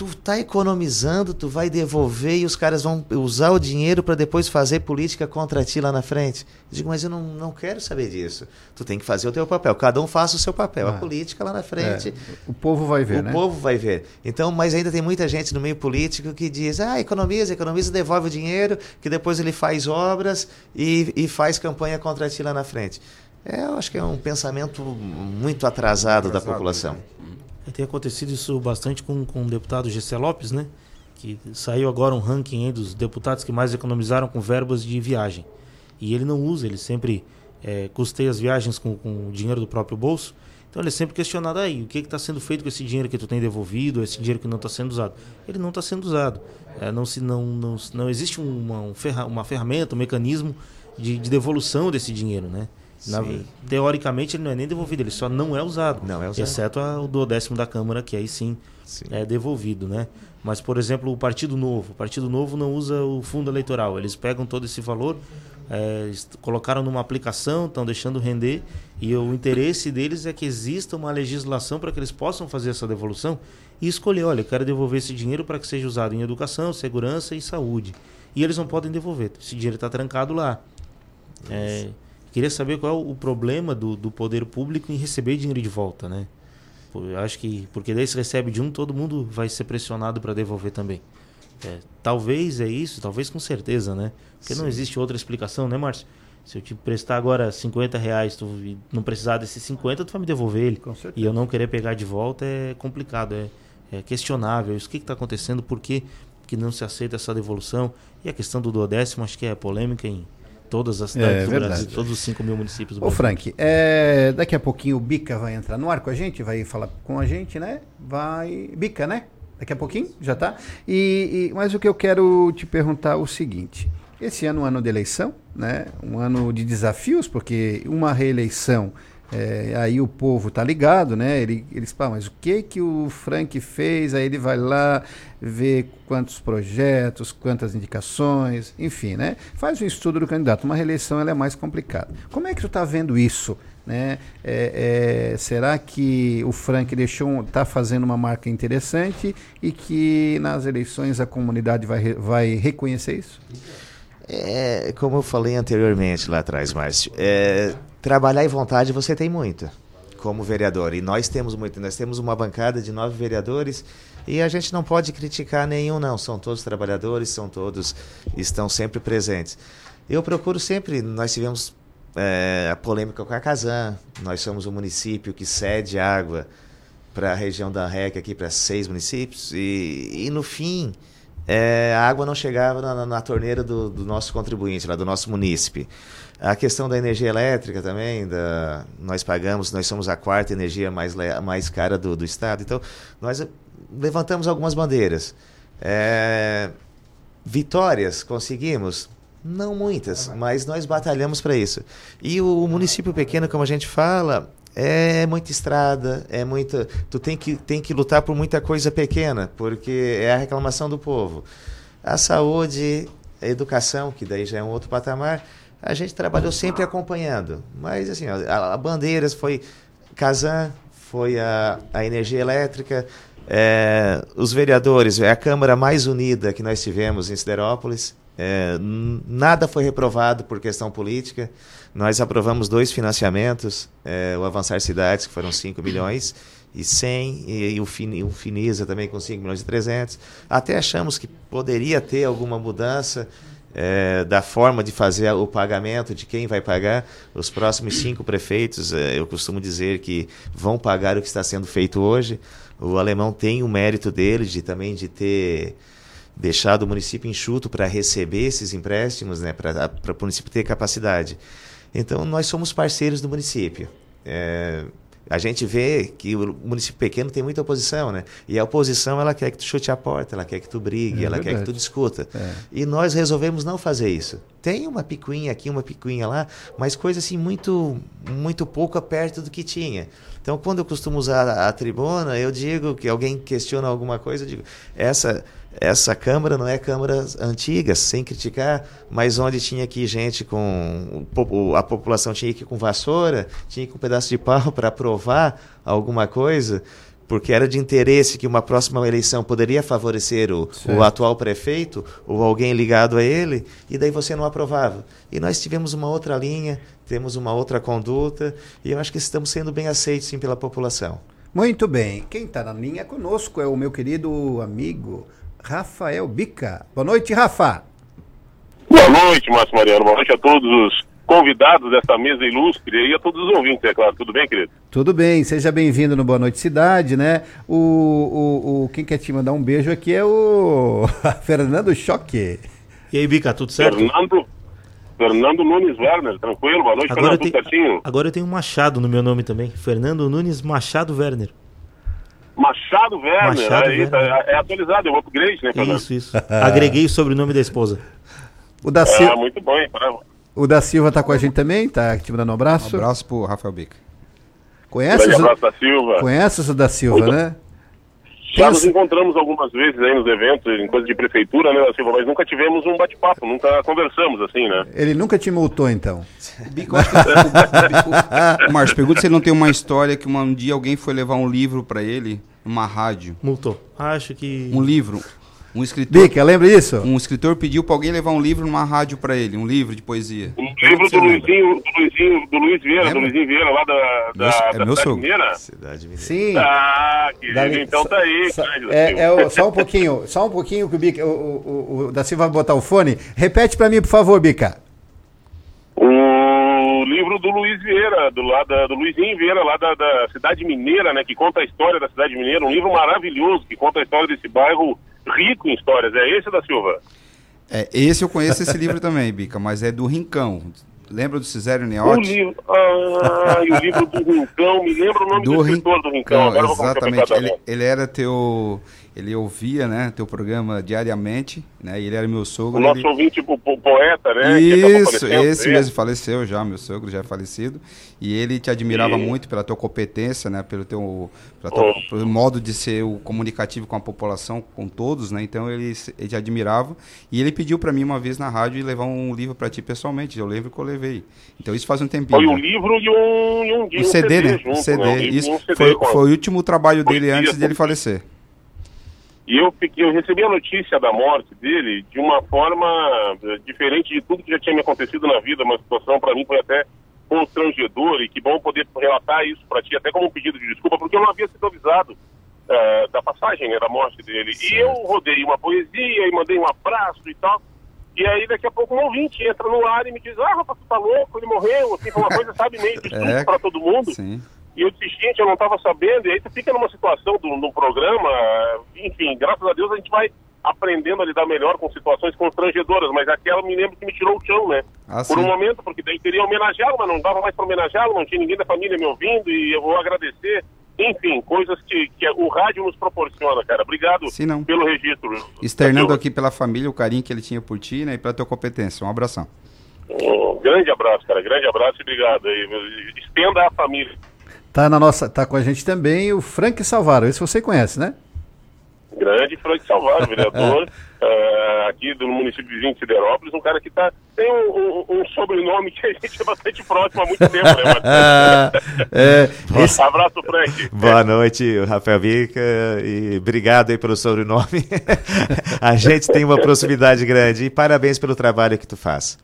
tu tá economizando, tu vai devolver e os caras vão usar o dinheiro para depois fazer política contra ti lá na frente. Eu digo, mas eu não, não quero saber disso. Tu tem que fazer o teu papel. Cada um faça o seu papel. Ah. A política lá na frente. É, o povo vai ver, o né? povo vai ver. Então, mas ainda tem muita gente no meio político que diz: ah, economiza, economiza, devolve o dinheiro, que depois ele faz obras e, e faz campanha contra ti lá na frente. É, eu acho que é um pensamento muito atrasado, da Atrasado, população. E tem acontecido isso bastante com, com o deputado Gessé Lopes, né? Que saiu agora um ranking dos deputados que mais economizaram com verbas de viagem. E ele não usa, ele sempre é, custeia as viagens com, com o dinheiro do próprio bolso. Então ele é sempre questionado aí, o que está sendo feito com esse dinheiro que tu tem devolvido, esse dinheiro que não está sendo usado. Ele não está sendo usado. É, não, se, não, não, não existe uma, um ferra, uma ferramenta, um mecanismo de, de devolução desse dinheiro, né? Na- teoricamente ele não é nem devolvido, ele só não é usado. Não é usado. Exceto a- o do décimo da Câmara, que aí sim, Sim. é devolvido, né? Mas, por exemplo, o Partido Novo. O Partido Novo não usa o fundo eleitoral. Eles pegam todo esse valor, é, colocaram numa aplicação, estão deixando render, e o interesse deles é que exista uma legislação para que eles possam fazer essa devolução e escolher, olha, eu quero devolver esse dinheiro para que seja usado em educação, segurança e saúde. E eles não podem devolver. Esse dinheiro está trancado lá. É, queria saber qual é o problema do, do poder público em receber dinheiro de volta, né? Eu acho que porque daí se recebe de um, todo mundo vai ser pressionado para devolver também. É, talvez é isso, talvez com certeza, né? Porque não Sim. existe outra explicação, né, Márcio? Se eu te prestar agora 50 reais tu e não precisar desses 50, tu vai me devolver ele. certeza. E eu não querer pegar de volta é complicado, é, é questionável. Isso, o que está acontecendo? Por que, que não se aceita essa devolução? E a questão do duodécimo, acho que é polêmica em todas as cidades É, do verdade. Brasil, todos os 5 mil municípios do Ô Brasil. Frank, é, daqui a pouquinho o Bica vai entrar no ar com a gente, vai falar com a gente, né? Vai. Bica, né? Daqui a pouquinho, já tá? E, e- mas o que eu quero te perguntar é o seguinte: esse ano é um ano de eleição, né? Um ano de desafios, porque uma reeleição. É, aí o povo tá ligado, né? Ele, eles falam, mas o que que o Frank fez? Aí ele vai lá ver quantos projetos, quantas indicações, enfim, né? Faz um estudo do candidato. Uma reeleição ela é mais complicada. Como é que tu está vendo isso? Né? É, é, será que o Frank deixou está fazendo uma marca interessante e que nas eleições a comunidade vai, vai reconhecer isso? É, como eu falei anteriormente lá atrás, Márcio, é, trabalhar e vontade você tem muito como vereador. E nós temos muito. Nós temos uma bancada de nove vereadores e a gente não pode criticar nenhum, não. São todos trabalhadores, são todos, estão sempre presentes. Eu procuro sempre, nós tivemos é, a polêmica com a Casan, nós somos um município que cede água para a região da REC aqui, para seis municípios, e, e no fim é, a água não chegava na, na- torneira do, do nosso contribuinte, lá do nosso munícipe. A questão da energia elétrica também, da, nós pagamos, nós somos a quarta energia mais, mais cara do, do estado, então nós levantamos algumas bandeiras. É, vitórias conseguimos? Não muitas, mas nós batalhamos para isso. E o município pequeno, como a gente fala, é muita estrada, é muita. Tu tem que, tem que lutar por muita coisa pequena, porque é a reclamação do povo. A saúde, a educação, que daí já é um outro patamar, a gente trabalhou sempre acompanhando. Mas assim, a, a bandeiras foi Casan, foi a, a energia elétrica, é, os vereadores, é a Câmara mais unida que nós tivemos em Siderópolis. É, nada foi reprovado por questão política. Nós aprovamos dois financiamentos, é, o Avançar Cidades, que foram 5 milhões e 100, e, e o, Fin, o Finisa também com 5 milhões e 300. Até achamos que poderia ter alguma mudança é, da forma de fazer o pagamento, de quem vai pagar. Os próximos cinco prefeitos, é, eu costumo dizer que vão pagar o que está sendo feito hoje. O alemão tem o mérito dele de também de ter deixado o município enxuto para receber esses empréstimos, né, para o município ter capacidade. Então, nós somos parceiros do município. É, a gente vê que o município pequeno tem muita oposição, né? E a oposição, ela quer que tu chute a porta, ela quer que tu brigue, É ela quer que tu discuta. É. E nós resolvemos não fazer isso. Tem uma picuinha aqui, uma picuinha lá, mas coisa assim muito, muito pouco perto do que tinha. Então, quando eu costumo usar a, a tribuna, eu digo que alguém questiona alguma coisa, eu digo, essa, essa Câmara não é Câmara antiga, sem criticar, mas onde tinha aqui gente com. A população tinha que ir com vassoura, tinha que ir com um pedaço de pau para aprovar alguma coisa. Porque era de interesse que uma próxima eleição poderia favorecer o, o atual prefeito ou alguém ligado a ele, e daí você não aprovava. E nós tivemos uma outra linha, temos uma outra conduta, e eu acho que estamos sendo bem aceitos sim pela população. Muito bem. Quem está na linha conosco é o meu querido amigo Rafael Bica. Boa noite, Rafa. Boa noite, Márcio Mariano. Boa noite a todos os convidados desta mesa ilustre e a todos os ouvintes, é claro. Tudo bem, querido? Tudo bem, seja bem-vindo no Boa Noite Cidade, né? O, o, o- quem quer te mandar um beijo aqui é o Fernando Choque. E aí, Bica, tudo certo? Fernando, Fernando Nunes Werner, tranquilo? Boa noite, Agora eu, Fernando, tudo tenho, certinho? agora eu tenho um Machado no meu nome também. Fernando Nunes Machado Werner. Machado Werner, Machado é, isso, Werner. é, é atualizado, é um upgrade, né, Fernando? Isso, isso. Agreguei o sobrenome da esposa. O da, É, Sil- muito bom, hein? O da Silva tá com a gente também, tá te mandando um abraço. Um abraço pro Rafael Bica. Conhece, o- abraço da Silva. conhece o da Silva, Muito- né? Já nos encontramos algumas vezes aí nos eventos, em coisas de prefeitura, né, Silva, mas nunca tivemos um bate-papo, nunca conversamos assim, né? Ele nunca te multou, então. Ô, Márcio, pergunta se ele não tem uma história que um dia alguém foi levar um livro pra ele, uma rádio. Multou. Acho que. Um livro. Um escritor. Bica, lembra disso? Um escritor pediu para alguém levar um livro numa rádio para ele, um livro de poesia. Um livro do Luizinho, do Luizinho, do Luiz Vieira, Lembra? do Luizinho Vieira, lá da, da, Meu- é da meu Cidade. Mineira. Cidade Mineira. Sim. Ah, querido, Dali- então tá aí. só- é, é o- só um pouquinho, só um pouquinho que o Bica, o, o, o- o da Silva vai botar o fone. Repete pra mim, por favor, Bica. O livro do Luiz Vieira, do, lá da, do Luizinho Vieira, lá da, da Cidade Mineira, né? Que conta a história da Cidade Mineira. Um livro maravilhoso que conta a história desse bairro rico em histórias. É esse da Silva? É, esse eu conheço esse livro também, Bica, mas é do Rincão. Lembra do Cisério O Neotti? livro, ah, o livro do Rincão, me lembra o nome do, Rin- escritor do Rincão. Agora exatamente. Ele, ele era teu. Ele ouvia, né, teu programa diariamente, né? E ele era meu sogro. O nosso ele- ouvinte po- po- poeta, né? Isso, esse né? mesmo faleceu já, meu sogro já é falecido. E ele te admirava Sim. muito pela tua competência, né? Pelo teu tua- Oh. pelo modo de ser o comunicativo com a população, com todos, né? Então ele, ele te admirava. E ele pediu para mim uma vez na rádio levar um livro para ti pessoalmente. Eu lembro que eu levei. Então isso faz um tempinho. Foi um né? livro e um, e um, e Um um CD, né? junto, CD. né? Um e Isso CD foi, foi o último trabalho dele antes dele com- falecer. E eu, fiquei- eu recebi a notícia da morte dele de uma forma eh, diferente de tudo que já tinha me acontecido na vida. Uma situação para mim foi até constrangedora e que bom poder relatar isso para ti, até como um pedido de desculpa, porque eu não havia sido avisado eh, da passagem, né, da morte dele. E eu rodei uma poesia e mandei um abraço e tal. E aí daqui a pouco um ouvinte entra no ar e me diz, ah, rapaz, tu tá louco, ele morreu, assim, uma coisa, sabe, meio de É, para todo mundo. Sim. E eu disse, gente, eu não estava sabendo. E aí tu fica numa situação do, no programa, enfim, graças a Deus a gente vai aprendendo a lidar melhor com situações constrangedoras, mas aquela me lembro que me tirou o chão, né? Ah, Por um momento, porque daí queria homenageá-lo, mas não dava mais para homenageá-lo, não tinha ninguém da família me ouvindo e eu vou agradecer. Enfim, coisas que, que o rádio nos proporciona, cara. Obrigado Sim, não. pelo registro. Externando aqui pela família o carinho que ele tinha por ti né, e pela tua competência. Um abração. Um grande abraço, cara. Grande abraço e obrigado. E, estenda a família. Tá, na nossa, tá com a gente também o Frank Salvaro. Esse você conhece, né? Grande Frank Salvador, vereador eh, aqui do município vizinho de Siderópolis, um cara que tá, tem um, um- um sobrenome que a gente é bastante próximo há muito tempo, né? É, esse- Abraço, Frank. Boa noite, Rafael Bica, e obrigado aí pelo sobrenome. a gente tem uma proximidade grande e parabéns pelo trabalho que tu faz.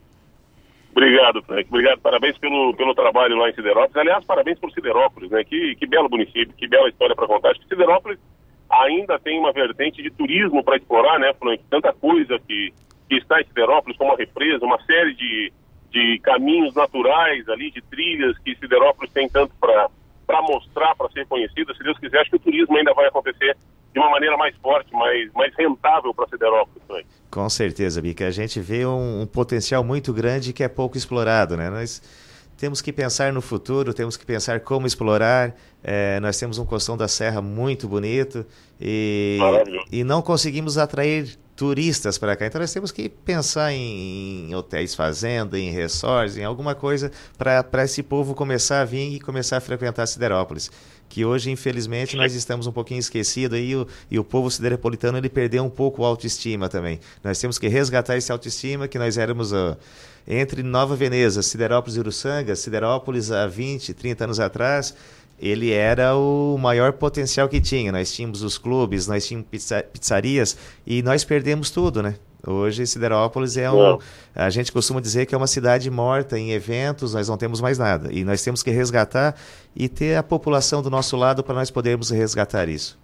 Obrigado, Frank. Obrigado, parabéns pelo, pelo trabalho lá em Siderópolis. Aliás, parabéns por Siderópolis, né? Que, que belo município, que bela história para contar. Acho que Siderópolis ainda tem uma vertente de turismo para explorar, né, Frank? Tanta coisa que, que está em Siderópolis, como a represa, uma série de, de caminhos naturais ali, de trilhas que Siderópolis tem tanto para mostrar, para ser conhecida. Se Deus quiser, acho que o turismo ainda vai acontecer de uma maneira mais forte, mais, mais rentável para Siderópolis, Frank. Com certeza, Bica. A gente vê um, um potencial muito grande que é pouco explorado, né? Nós temos que pensar no futuro, temos que pensar como explorar. É, nós temos um Costão da Serra muito bonito e, e não conseguimos atrair turistas para cá. Então nós temos que pensar em, em hotéis fazenda, em resorts, em alguma coisa para esse povo começar a vir e começar a frequentar Siderópolis. Que hoje, infelizmente, nós estamos um pouquinho esquecidos aí, o, e o povo sideropolitano ele perdeu um pouco a autoestima também. Nós temos que resgatar essa autoestima que nós éramos ó, entre Nova Veneza, Siderópolis e Uruçanga, Siderópolis há 20, 30 anos atrás, ele era o maior potencial que tinha. Nós tínhamos os clubes, nós tínhamos pizza- pizzarias e nós perdemos tudo, né? Hoje Siderópolis é um, a gente costuma dizer que é uma cidade morta em eventos, nós não temos mais nada. E nós temos que resgatar e ter a população do nosso lado para nós podermos resgatar isso.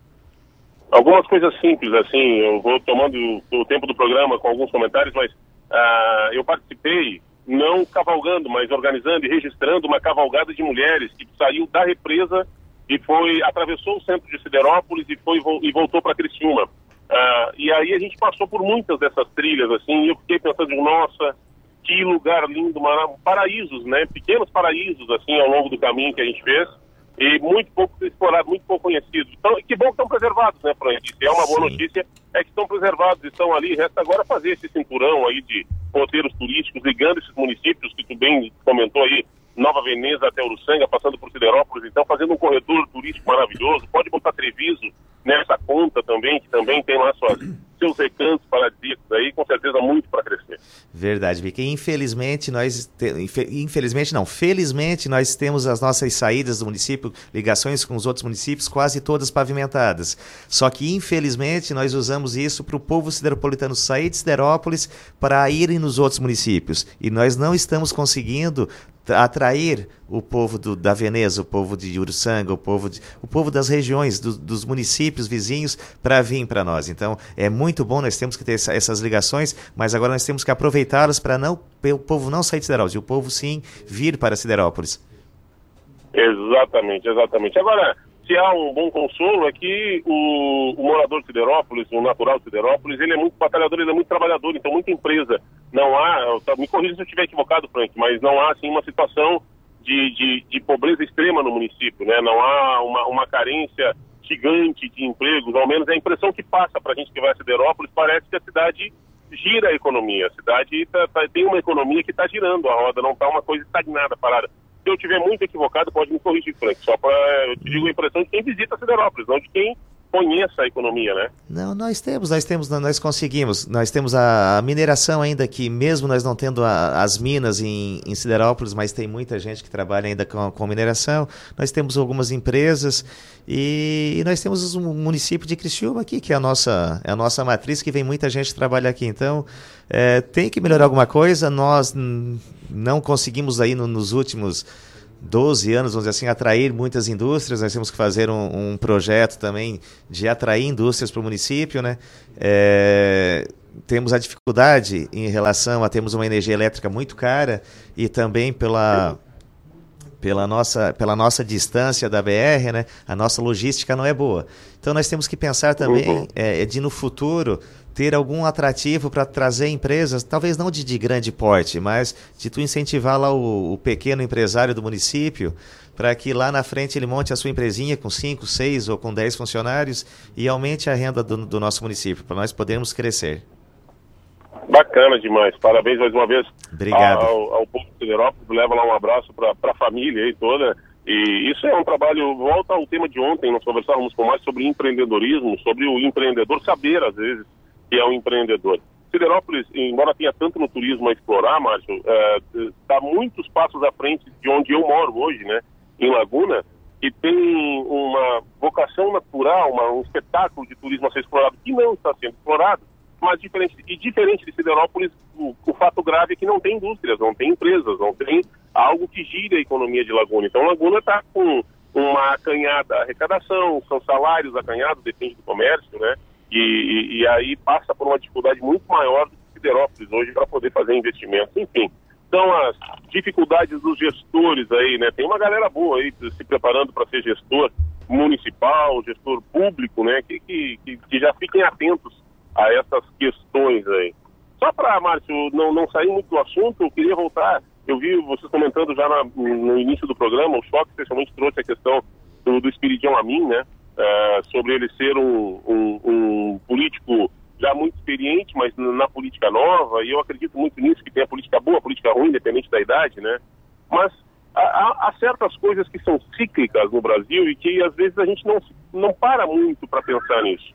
Algumas coisas simples, assim, eu vou tomando o tempo do programa com alguns comentários, mas ah, eu participei, não cavalgando, mas organizando e registrando uma cavalgada de mulheres que saiu da represa e foi, atravessou o centro de Siderópolis e, foi, e voltou para Criciúma. Ah, e aí a gente passou por muitas dessas trilhas, assim, e eu fiquei pensando, nossa, que lugar lindo, paraísos, né? Pequenos paraísos, assim, ao longo do caminho que a gente fez e muito pouco explorado, muito pouco conhecido. Então, que bom que estão preservados, né, Frank? Se é uma boa Sim. notícia, é que estão preservados, estão ali. Resta agora fazer esse cinturão aí de roteiros turísticos, ligando esses municípios que tu bem comentou aí, Nova Veneza até Uruçanga, passando por Siderópolis, então fazendo um corredor turístico maravilhoso. Pode botar Treviso nessa conta também, que também tem lá suas, seus recantos paradisíacos aí, com certeza muito para crescer. Verdade, Bica. Infelizmente, nós. Te... Infelizmente, não. Felizmente, nós temos as nossas saídas do município, ligações com os outros municípios, quase todas pavimentadas. Só que, infelizmente, nós usamos isso para o povo sideropolitano sair de Siderópolis para irem nos outros municípios. E nós não estamos conseguindo atrair o povo do, da Veneza, o povo de Uruçanga, o povo, de, o povo das regiões, do, dos municípios vizinhos para vir para nós. Então é muito bom, nós temos que ter essa, essas ligações, mas agora nós temos que aproveitá-las para não o povo não sair de Siderópolis, e o povo sim vir para Siderópolis. Exatamente, exatamente. Agora, se há um bom consolo é que o, o, morador de Siderópolis, o natural de Siderópolis, ele é muito batalhador, ele é muito trabalhador, então muita empresa. Não há, me corrija se eu estiver equivocado, Frank, mas não há assim uma situação de, de, de pobreza extrema no município, né? Não há uma, uma carência gigante de empregos, ao menos é a impressão que passa para a gente que vai a Siderópolis, parece que a cidade gira a economia, a cidade tá, tá, tem uma economia que está girando a roda, não está uma coisa estagnada, parada. Se eu estiver muito equivocado, pode me corrigir, Frank. Só para eu te digo a impressão de quem visita Siderópolis, não de quem conheça a economia, né? Não, nós temos, nós temos, nós conseguimos. Nós temos a, a mineração ainda que, mesmo nós não tendo a, as minas em, em, Siderópolis, mas tem muita gente que trabalha ainda com, com mineração. Nós temos algumas empresas e, e, nós temos o município de Criciúma aqui, que é a nossa, é a nossa matriz, que vem muita gente trabalhar aqui. Então, é, tem que melhorar alguma coisa. Nós não conseguimos aí no, nos últimos 12 anos, vamos dizer assim, atrair muitas indústrias. Nós temos que fazer um, um projeto também de atrair indústrias para o município, né? É, temos a dificuldade em relação a termos uma energia elétrica muito cara e também pela pela nossa, pela nossa distância da BR, né, a nossa logística não é boa. Então nós temos que pensar também uhum. é, de no futuro ter algum atrativo para trazer empresas, talvez não de, de, grande porte, mas de tu incentivar lá o, o pequeno empresário do município para que lá na frente ele monte a sua empresinha com 5, 6 ou com 10 funcionários e aumente a renda do, do nosso município, para nós podermos crescer. Bacana demais. Parabéns mais uma vez Obrigado. ao, ao povo de Siderópolis. Leva lá um abraço para a família aí toda. E isso é um trabalho, volta ao tema de ontem, nós conversávamos com mais sobre empreendedorismo, sobre o empreendedor saber, às vezes, que é um empreendedor. Siderópolis, embora tenha tanto no turismo a explorar, Márcio, está é, muitos passos à frente de onde eu moro hoje, né, em Laguna, e tem uma vocação natural, uma, um espetáculo de turismo a ser explorado que não está sendo explorado, mas diferente, e diferente de Siderópolis, o, o, fato grave é que não tem indústrias, não tem empresas, não tem algo que gire a economia de Laguna. Então Laguna está com uma acanhada arrecadação, são salários acanhados, depende do comércio, né? E, e, e, aí passa por uma dificuldade muito maior do que Siderópolis hoje para poder fazer investimentos. Enfim, são as dificuldades dos gestores aí, né? Tem uma galera boa aí se preparando para ser gestor municipal, gestor público, né? Que, que, que, já fiquem atentos a essas questões aí. Só para, Márcio, não, não sair muito do assunto, eu queria voltar. Eu vi vocês comentando já na, no início do programa, o choque especialmente trouxe a questão do, do Espiridião Amin, né? Uh, sobre ele ser um, um, um, político já muito experiente, mas na política nova, e eu acredito muito nisso, que tem a política boa, a política ruim, independente da idade, né? Mas há, há certas coisas que são cíclicas no Brasil e que às vezes a gente não, não para muito para pensar nisso.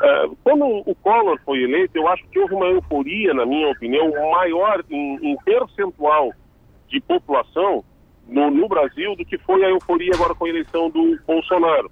Uh, quando o Collor foi eleito, eu acho que houve uma euforia, na minha opinião, maior em, em percentual de população no, no, Brasil do que foi a euforia agora com a eleição do Bolsonaro.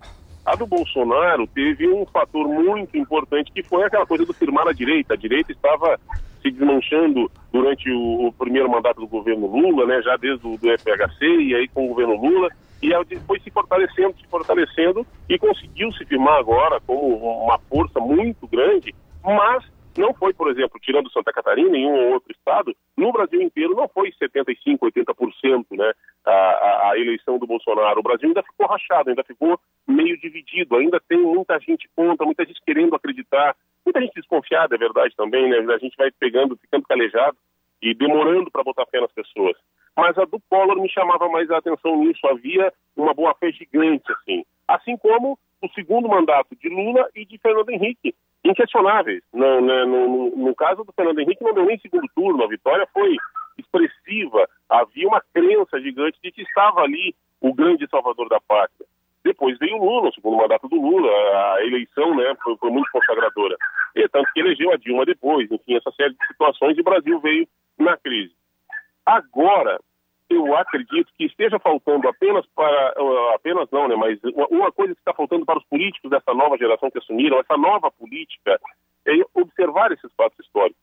A do Bolsonaro teve um fator muito importante que foi aquela coisa do firmar a direita. A direita estava se desmanchando durante o, o primeiro mandato do governo Lula, né, já desde o do FHC e aí com o governo Lula, e foi se fortalecendo, se fortalecendo e conseguiu se firmar agora como uma força muito grande, mas não foi, por exemplo, tirando Santa Catarina em um ou outro estado, no Brasil inteiro não foi 75%, 80% né, a, a, eleição do Bolsonaro. O Brasil ainda ficou rachado, ainda ficou meio dividido, ainda tem muita gente contra, muita gente querendo acreditar, muita gente desconfiada, é verdade também, né? A gente vai pegando, ficando calejado e demorando para botar fé nas pessoas. Mas a do Collor me chamava mais a atenção nisso, havia uma boa fé gigante, assim. Assim como o segundo mandato de Lula e de Fernando Henrique, inquestionáveis. No, no, no, caso do Fernando Henrique, não deu nem segundo turno, a vitória foi expressiva. Havia uma crença gigante de que estava ali o grande salvador da pátria. Depois veio o Lula, o segundo mandato do Lula, a eleição né, foi, foi muito consagradora. E tanto que elegeu a Dilma depois, enfim, essa série de situações e o Brasil veio na crise. Agora, eu acredito que esteja faltando apenas para, uh, apenas não, né, mas uma coisa que está faltando para os políticos dessa nova geração que assumiram, essa nova política, é observar esses fatos históricos,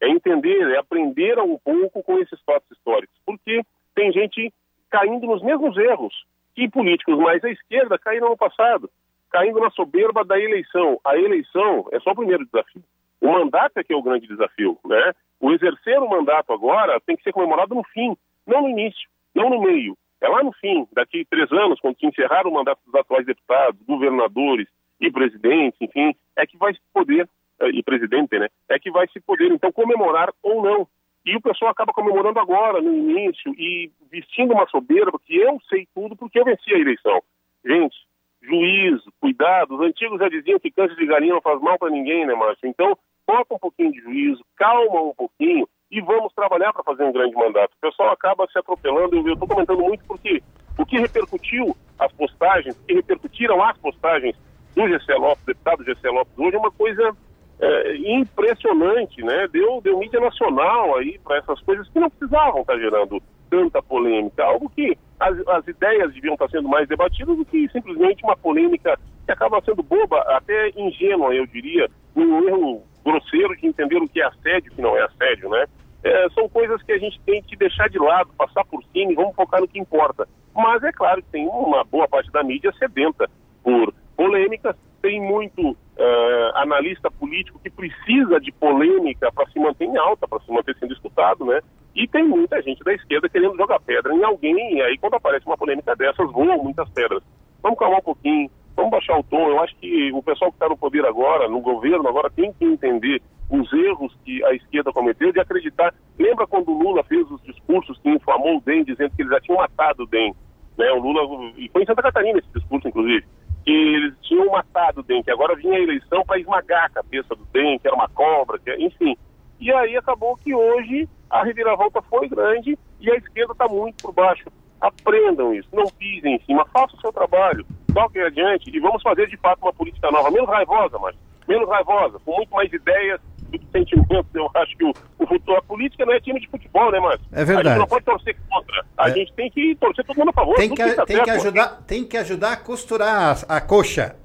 é entender, é aprender um pouco com esses fatos históricos, porque tem gente caindo nos mesmos erros que políticos mais à esquerda caíram no passado, caindo na soberba da eleição. A eleição é só o primeiro desafio. O mandato é que é o grande desafio, né? O exercer o mandato agora tem que ser comemorado no fim, não no início, não no meio. É lá no fim, daqui três anos, quando se encerrar o mandato dos atuais deputados, governadores e presidentes, enfim, é que vai se poder, eh, e presidente, né, é que vai se poder, então, comemorar ou não. E o pessoal acaba comemorando agora, no início, e vestindo uma soberba que eu sei tudo porque eu venci a eleição. Gente, juízo, cuidado. Os antigos já diziam que câncer de galinha não faz mal para ninguém, né, Márcio? Então, bota um pouquinho de juízo, calma um pouquinho e vamos trabalhar para fazer um grande mandato. O pessoal acaba se atropelando, eu estou comentando muito porque o que repercutiu as postagens, o que repercutiram as postagens do GC Lopes, deputado GC Lopes hoje, é uma coisa é, impressionante, né? Deu, deu mídia nacional aí para essas coisas que não precisavam estar tá gerando tanta polêmica, algo que as, as ideias deviam estar sendo mais debatidas do que simplesmente uma polêmica que acaba sendo boba, até ingênua, eu diria, um erro grosseiro de entender o que é assédio e o que não é assédio, né? É, são coisas que a gente tem que deixar de lado, passar por cima e vamos focar no que importa. Mas é claro que tem uma boa parte da mídia sedenta por polêmicas, tem muito uh, analista político que precisa de polêmica para se manter em alta, para se manter sendo escutado, né? E tem muita gente da esquerda querendo jogar pedra em alguém, e aí quando aparece uma polêmica dessas, voam muitas pedras. Vamos calmar um pouquinho, vamos baixar o tom. Eu acho que o pessoal que está no poder agora, no governo, agora tem que entender os erros que a esquerda cometeu de acreditar. Lembra quando o Lula fez os discursos que inflamou o DEM, dizendo que eles já tinham matado o DEM? Né? O Lula, e foi em Santa Catarina esse discurso, inclusive, que eles tinham matado o DEM, que agora vinha a eleição para esmagar a cabeça do DEM, que era uma cobra, que, enfim. E aí acabou que hoje a reviravolta foi grande e a esquerda está muito por baixo. Aprendam isso, não pisem em cima, façam o seu trabalho, toquem adiante e vamos fazer de fato uma política nova, menos raivosa, mas menos raivosa, com muito mais ideias do que sentimentos. Eu acho que o, o futuro, a política não é time de futebol, né, Márcio? É verdade. A gente não pode torcer contra. A é. gente tem que torcer todo mundo a favor. Tem que, que, tá tem, que ajudar, tem que ajudar a costurar a, a coxa.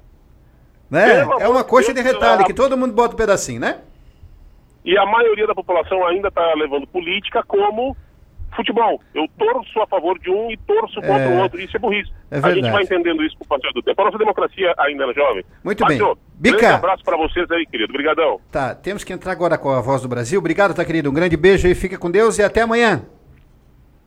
Né? É uma coxa de retalho, que todo mundo bota um pedacinho, né? E a maioria da população ainda está levando política como futebol. Eu torço a favor de um e torço contra é... o outro. Isso é burrice. É a gente vai entendendo isso com o do tempo. A nossa democracia ainda é jovem. Muito bem. Bica. Um abraço para vocês aí, querido. Obrigadão. Tá, temos que entrar agora com a voz do Brasil. Obrigado, tá, querido. Um grande beijo aí. Fica com Deus e até amanhã.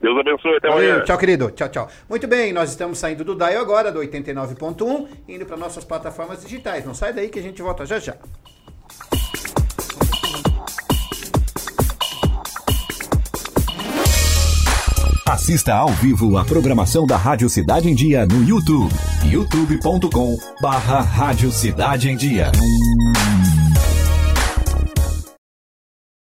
Deus abençoe, até Valeu, amanhã. Tchau, querido. Tchau, tchau. Muito bem, nós estamos saindo do DAIO agora, do 89.1, indo para nossas plataformas digitais. Não sai daí que a gente volta já já. Assista ao vivo a programação da Rádio Cidade em Dia no YouTube. youtube.com barra Rádio Cidade em Dia.